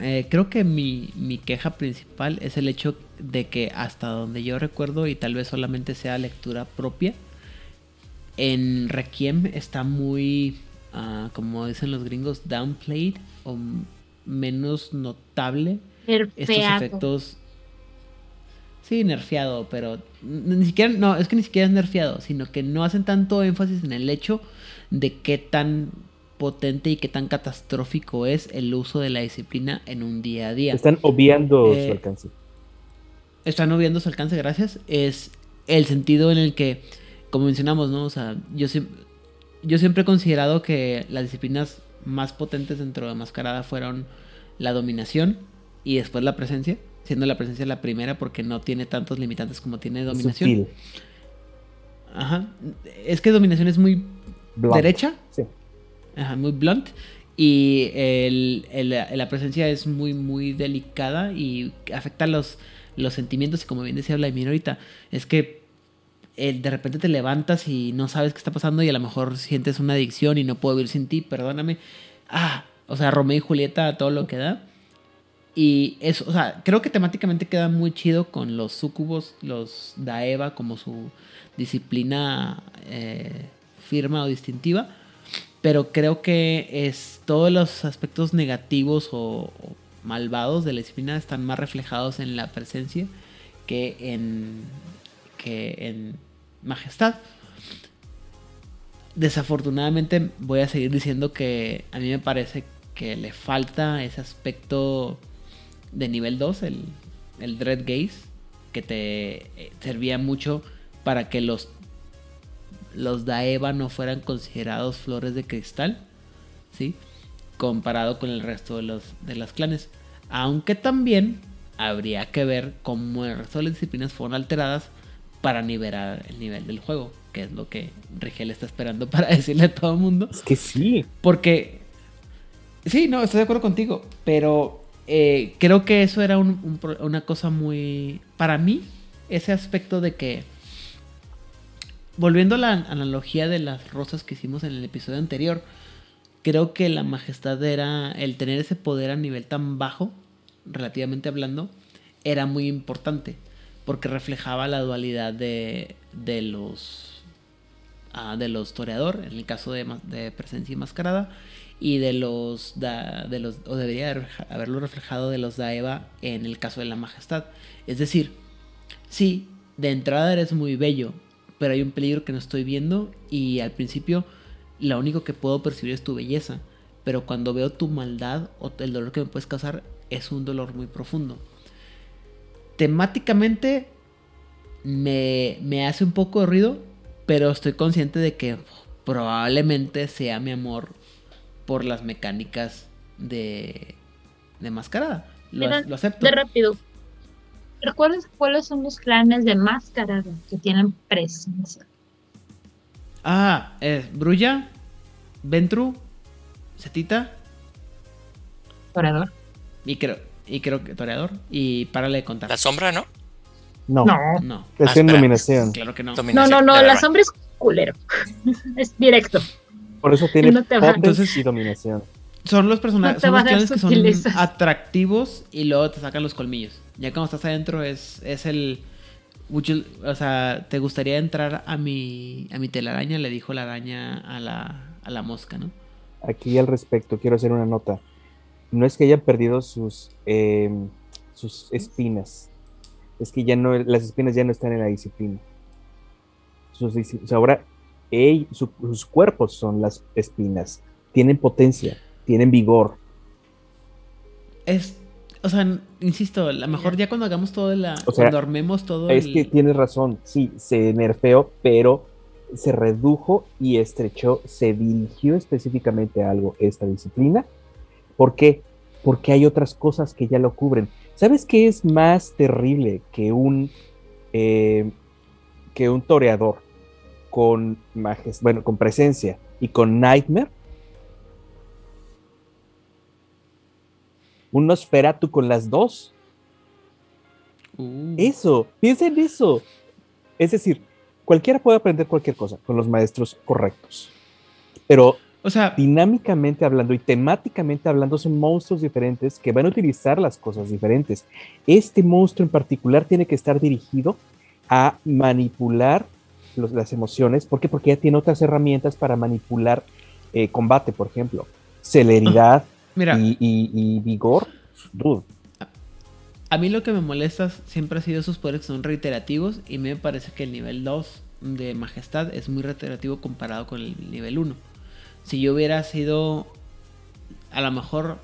eh, creo que mi, queja principal es el hecho de que hasta donde yo recuerdo y tal vez solamente sea lectura propia, en Requiem está muy, ah, como dicen los gringos, downplayed o menos notable estos efectos. Sí, nerfeado, pero ni siquiera, no, es que ni siquiera es nerfeado, sino que no hacen tanto énfasis en el hecho de qué tan potente y qué tan catastrófico es el uso de la disciplina en un día a día. Están obviando su eh, alcance. Están obviando su alcance, gracias. Es el sentido en el que, como mencionamos, ¿no? O sea, yo, yo siempre he considerado que las disciplinas más potentes dentro de Mascarada fueron la dominación y después la presencia, siendo la presencia la primera porque no tiene tantos limitantes como tiene dominación. Ajá. Es que dominación es muy derecha. Sí muy blunt. Y la presencia es muy, muy delicada y afecta los, los sentimientos. Y como bien decía Vladimir ahorita, es que eh, de repente te levantas y no sabes qué está pasando y a lo mejor sientes una adicción y no puedo vivir sin ti, perdóname. Ah, o sea, Romeo y Julieta, todo lo que da. Y eso, o sea, creo que temáticamente queda muy chido con los sucubos, los Daeva como su disciplina eh, firma o distintiva pero creo que es todos los aspectos negativos o, malvados de la disciplina están más reflejados en la presencia que en, que en majestad. Desafortunadamente voy a seguir diciendo que a mí me parece que le falta ese aspecto de nivel 2, el, el Dread Gaze, que te eh, servía mucho para que los los Daeva no fueran considerados flores de cristal, ¿sí? comparado con el resto de los de las clanes. Aunque también habría que ver cómo el resto de las disciplinas fueron alteradas para nivelar el nivel del juego, que es lo que Rigel está esperando para decirle a todo el mundo. Es que sí. Porque, sí, no, estoy de acuerdo contigo, pero eh, creo que eso era una cosa muy, para mí, ese aspecto de que, volviendo a la analogía de las rosas que hicimos en el episodio anterior, creo que la majestad era el tener ese poder a nivel tan bajo, relativamente hablando, era muy importante porque reflejaba la dualidad de, de los ah, de los toreador en el caso de, de presencia y mascarada y de los de los o debería haberlo reflejado de los Daeva en el caso de la majestad. Es decir sí de entrada eres muy bello pero hay un peligro que no estoy viendo y al principio lo único que puedo percibir es tu belleza pero cuando veo tu maldad o el dolor que me puedes causar es un dolor muy profundo. Temáticamente me, hace un poco de ruido, pero estoy consciente de que probablemente sea mi amor por las mecánicas de, de mascarada. Lo, acepto. De rápido. ¿Recuerdas cuáles son los clanes de mascarada que tienen presencia? Ah, es Brulla, Ventru, Setita. Toreador. Y creo, y creo que Toreador. Y párale de contar. La sombra, ¿no? No. No. Es en dominación. Claro que no. No, no, no. La sombra es culero. es directo. Por eso tiene no Entonces, y dominación. Son los personajes, son los clanes que son atractivos y luego te sacan los colmillos. Ya cuando estás adentro es, es el... o sea, ¿te gustaría entrar a mi, a mi telaraña? Le dijo la araña a la, a la mosca, ¿no? Aquí al respecto quiero hacer una nota no es que hayan perdido sus, em, sus espinas, es que ya no, las espinas ya no están en la disciplina. Sus, ahora sus cuerpos son las espinas, tienen potencia, tienen vigor. Es, o sea, insisto, a lo mejor ya cuando hagamos todo la, o cuando armemos todo Es que tienes razón, sí, se nerfeó, pero se redujo y estrechó, se dirigió específicamente a algo esta disciplina ¿Por qué? Porque hay otras cosas que ya lo cubren. ¿Sabes qué es más terrible que un, eh, que un toreador con, bueno, con presencia y con Nightmare? Un Nosferatu con las dos. Uh. Eso, piensa en eso. Es decir, cualquiera puede aprender cualquier cosa con los maestros correctos. Pero o sea, dinámicamente hablando y temáticamente hablando, son monstruos diferentes que van a utilizar las cosas diferentes. Este monstruo en particular tiene que estar dirigido a manipular las emociones. ¿Por qué? Porque ya tiene otras herramientas para manipular eh, combate, por ejemplo. Celeridad Y, vigor. A mí lo que me molesta siempre ha sido sus poderes que son reiterativos y me parece que el nivel 2 de Majestad es muy reiterativo comparado con el nivel 1 si yo hubiera sido, a lo mejor,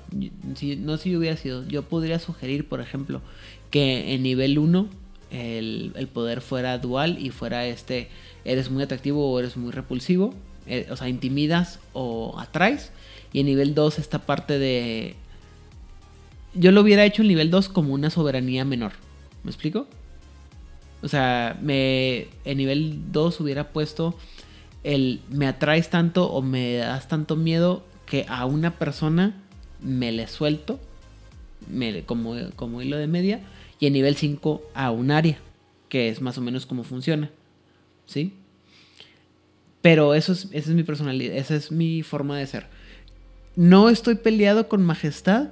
si, no si yo hubiera sido, yo podría sugerir, por ejemplo, que en nivel 1 el, poder fuera dual y fuera este, eres muy atractivo o eres muy repulsivo, eh, o sea, intimidas o atraes. Y en nivel 2 esta parte de... Yo lo hubiera hecho en nivel 2 como una soberanía menor. ¿Me explico? O sea, me, en nivel 2 hubiera puesto el me atraes tanto o me das tanto miedo que a una persona me le suelto como, como hilo de media y en nivel 5 a un área, que es más o menos como funciona. ¿Sí? Pero eso es, esa es mi personalidad, esa es mi forma de ser. No estoy peleado con Majestad,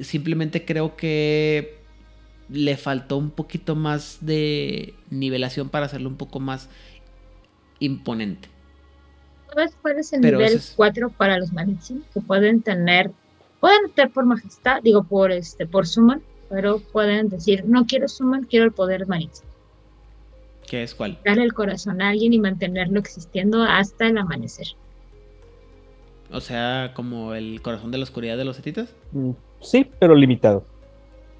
simplemente creo que le faltó un poquito más de nivelación para hacerlo un poco más imponente. ¿Sabes cuál es el nivel 4 para los Manitsi? Que pueden tener, pueden tener por majestad, digo por este, por summon, pero pueden decir, no quiero summon, quiero el poder Manitsi. ¿Qué es cuál? Darle el corazón a alguien y mantenerlo existiendo hasta el amanecer. O sea, como el corazón de la oscuridad de los etitas. Mm, sí, pero limitado.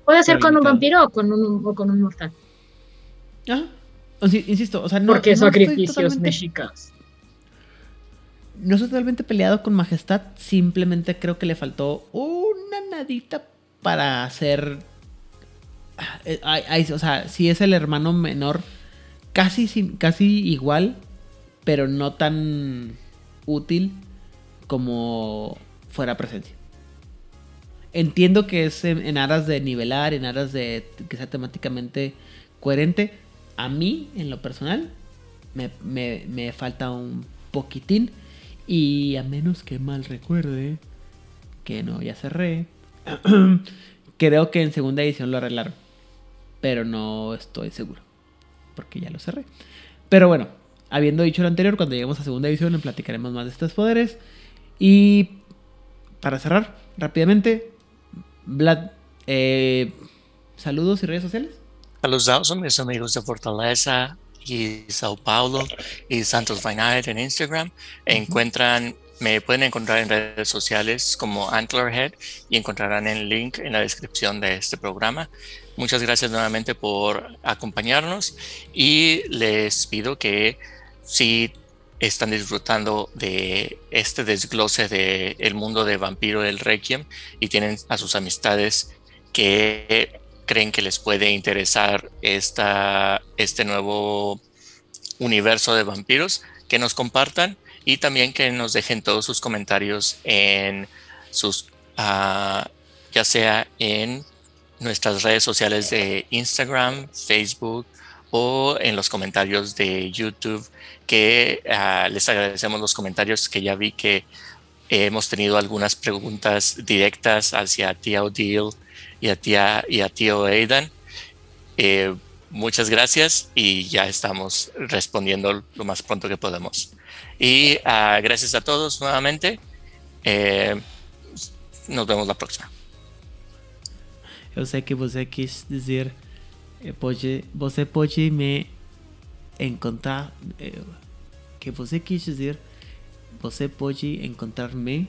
Puede ser con un vampiro o con un, o con un mortal. Ah, insisto, o sea, no. Porque sacrificios mexicas. no estoy totalmente peleado con Majestad, simplemente creo que le faltó una nadita para hacer... Eh, o sea, si es el hermano menor, casi, casi igual, pero no tan útil como fuera presencia. Entiendo que es en, aras de nivelar, en aras de que sea temáticamente coherente. A mí, en lo personal, me, me falta un poquitín. Y a menos que mal recuerde, que no, ya cerré. Creo que en segunda edición lo arreglaron. Pero no estoy seguro. Porque ya lo cerré. Pero bueno, habiendo dicho lo anterior, cuando lleguemos a segunda edición, le platicaremos más de estos poderes. Y para cerrar rápidamente, Vlad, eh, saludos y redes sociales. A mis amigos de Fortaleza y Sao Paulo y Santos Vainard en Instagram. Encuentran, me pueden encontrar en redes sociales como Antlerhead y encontrarán el link en la descripción de este programa. Muchas gracias nuevamente por acompañarnos y les pido que si están disfrutando de este desglose del el mundo de Vampiro del Requiem y tienen a sus amistades que creen que les puede interesar esta, este nuevo universo de vampiros, que nos compartan y también que nos dejen todos sus comentarios en sus, uh, ya sea en nuestras redes sociales de Instagram, Facebook o en los comentarios de YouTube, que uh, les agradecemos los comentarios que ya vi que hemos tenido algunas preguntas directas hacia tía Odile y a, tía, y a tío Aidan. Eh, muchas gracias y ya estamos respondiendo lo más pronto que podemos. Y uh, gracias a todos nuevamente. Eh, nos vemos la próxima. Eu sei que você quis dizer, eh, pode, você pode me encontrar, eh, que você quis dizer, você pode encontrar-me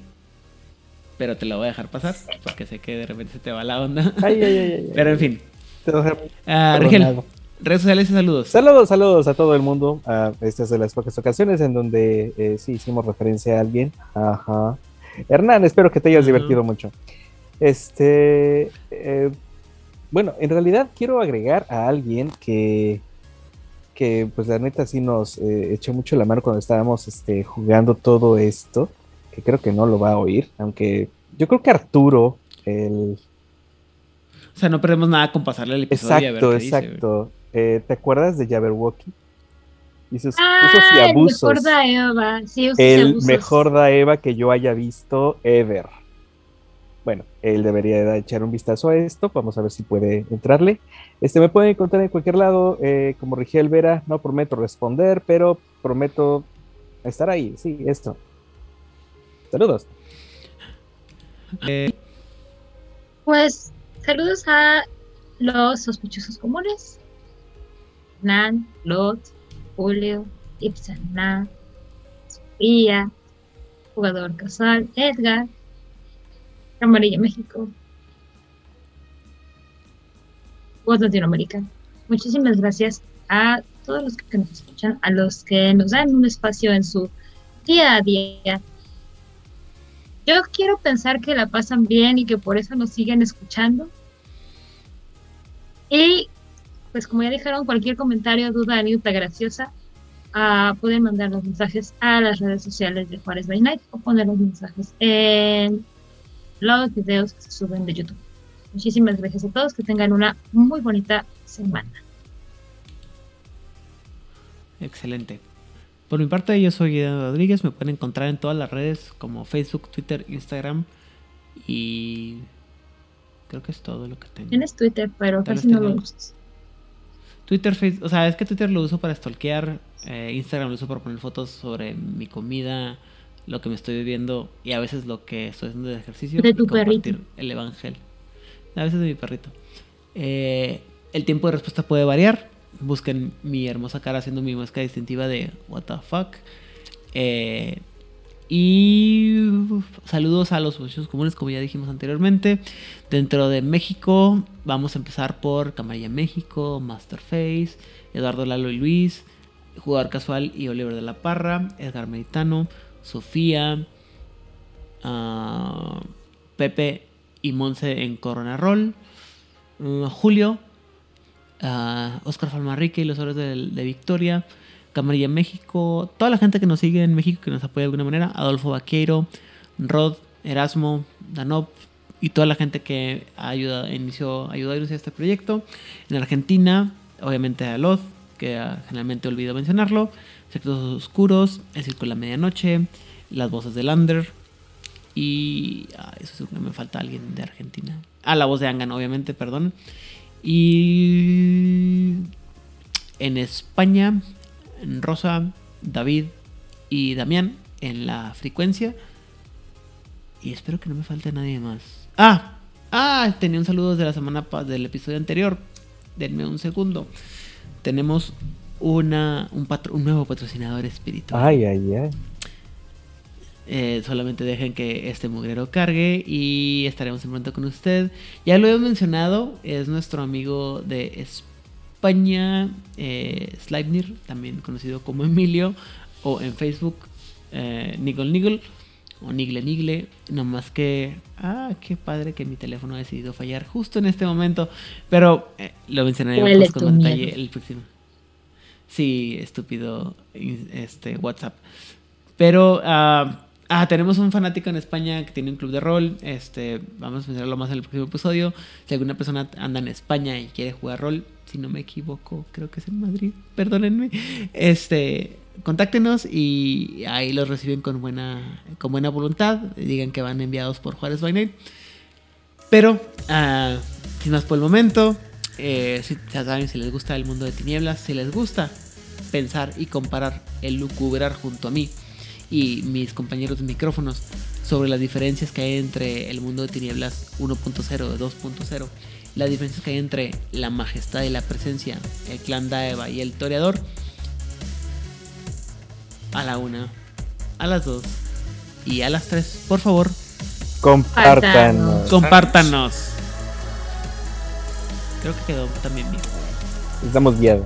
pero te lo voy a dejar pasar porque sé que de repente se te va la onda. Ay, ay, ay, pero en fin. Uh, Rigel, redes sociales y saludos. Saludos, saludos a todo el mundo. Uh, esta es de las pocas ocasiones en donde eh, sí hicimos referencia a alguien. Ajá. Hernán, espero que te hayas divertido mucho. Este, eh, bueno, en realidad quiero agregar a alguien que, que pues la neta sí nos eh, echó mucho la mano cuando estábamos este, jugando todo esto que creo que no lo va a oír, aunque yo creo que Arturo, el... O sea, no perdemos nada con pasarle el episodio. Exacto, exacto. Eh, ¿Te acuerdas de Jabberwocky? Y sus ah, usos y abusos. El mejor Daeva, sí, El mejor Daeva que yo haya visto ever. Bueno, él debería de echar un vistazo a esto. Vamos a ver si puede entrarle. Este me puede encontrar en cualquier lado, eh, como Rigel Vera. No prometo responder, pero prometo estar ahí. Sí, esto. Saludos. Eh, pues saludos a los sospechosos comunes. Nan, Lot, Julio, Ipsana, Sofía, jugador casual, Edgar, Amarilla México, Voz Latinoamérica. Muchísimas gracias a todos los que nos escuchan, a los que nos dan un espacio en su día a día yo quiero pensar que la pasan bien y que por eso nos siguen escuchando. Y pues como ya dijeron, cualquier comentario, duda, anécdota graciosa, uh, pueden mandar los mensajes a las redes sociales de Juárez by Night o poner los mensajes en los videos que se suben de YouTube. Muchísimas gracias a todos, que tengan una muy bonita semana. Excelente. Por mi parte, yo soy Guido Rodríguez. Me pueden encontrar en todas las redes como Facebook, Twitter, Instagram. Y creo que es todo lo que tengo. Tienes Twitter, pero casi no lo usas. Twitter, Facebook, o sea, es que Twitter lo uso para stalkear. Eh, Instagram lo uso para poner fotos sobre mi comida, lo que me estoy viviendo y a veces lo que estoy haciendo de ejercicio. De tu perrito. El evangelio. A veces de mi perrito. Eh, el tiempo de respuesta puede variar busquen mi hermosa cara haciendo mi máscara distintiva de what the fuck. Eh, y saludos a los muchachos comunes, como ya dijimos anteriormente. Dentro de México, vamos a empezar por Camarilla México, Masterface, Eduardo Lalo y Luis, Jugador Casual y Oliver de la Parra, Edgar Meditano, Sofía, ah, Pepe y Monse en Corona Roll, mm, Julio, uh, Oscar Falmarrique y los héroes de, Victoria, Camarilla México, toda la gente que nos sigue en México que nos apoya de alguna manera, Adolfo Vaqueiro, Rod, Erasmo, Danop y toda la gente que ayuda, inició, ayudó a este proyecto. En Argentina, obviamente a Loz, que ah, generalmente olvido mencionarlo, Secretos Oscuros, El Circo de la Medianoche, Las Voces de Lander y... Ah, eso seguro me falta alguien de Argentina. Ah, la voz de Angan, obviamente, perdón. Y en España, Rosa, David y Damián en la frecuencia. Y espero que no me falte nadie más. Ah, ah, tenía un saludo de la semana del episodio anterior. Denme un segundo. Tenemos una, un, un nuevo patrocinador espiritual. Ay, ay, ay. Eh, solamente dejen que este mugrero cargue y estaremos en pronto con usted. Ya lo he mencionado, es nuestro amigo de España, eh, también conocido como Emilio, o en Facebook, eh, Niggle Niggle, o Nigle Nigle. No más que, ah, qué padre que mi teléfono ha decidido fallar justo en este momento, pero eh, lo mencionaré con detalle el próximo. Sí, estúpido este WhatsApp. Pero uh, Ah, tenemos un fanático en España que tiene un club de rol. Este, vamos a mencionarlo más en el próximo episodio. Si alguna persona anda en España y quiere jugar rol, si no me equivoco, creo que es en Madrid, perdónenme. Este, contáctenos y ahí los reciben con buena, con buena voluntad. Digan que van enviados por Juárez by. Pero, uh, sin más por el momento, eh, si, saben si les gusta el mundo de tinieblas, si les gusta pensar y comparar el lucubrar junto a mí y mis compañeros de micrófonos sobre las diferencias que hay entre el mundo de tinieblas 1.0 y 2.0, las diferencias que hay entre la majestad y la presencia, el clan Daeva y el toreador, a la una, a las dos y a las tres, por favor, compártanos. Compártanos. Creo que quedó también bien. Estamos guiados.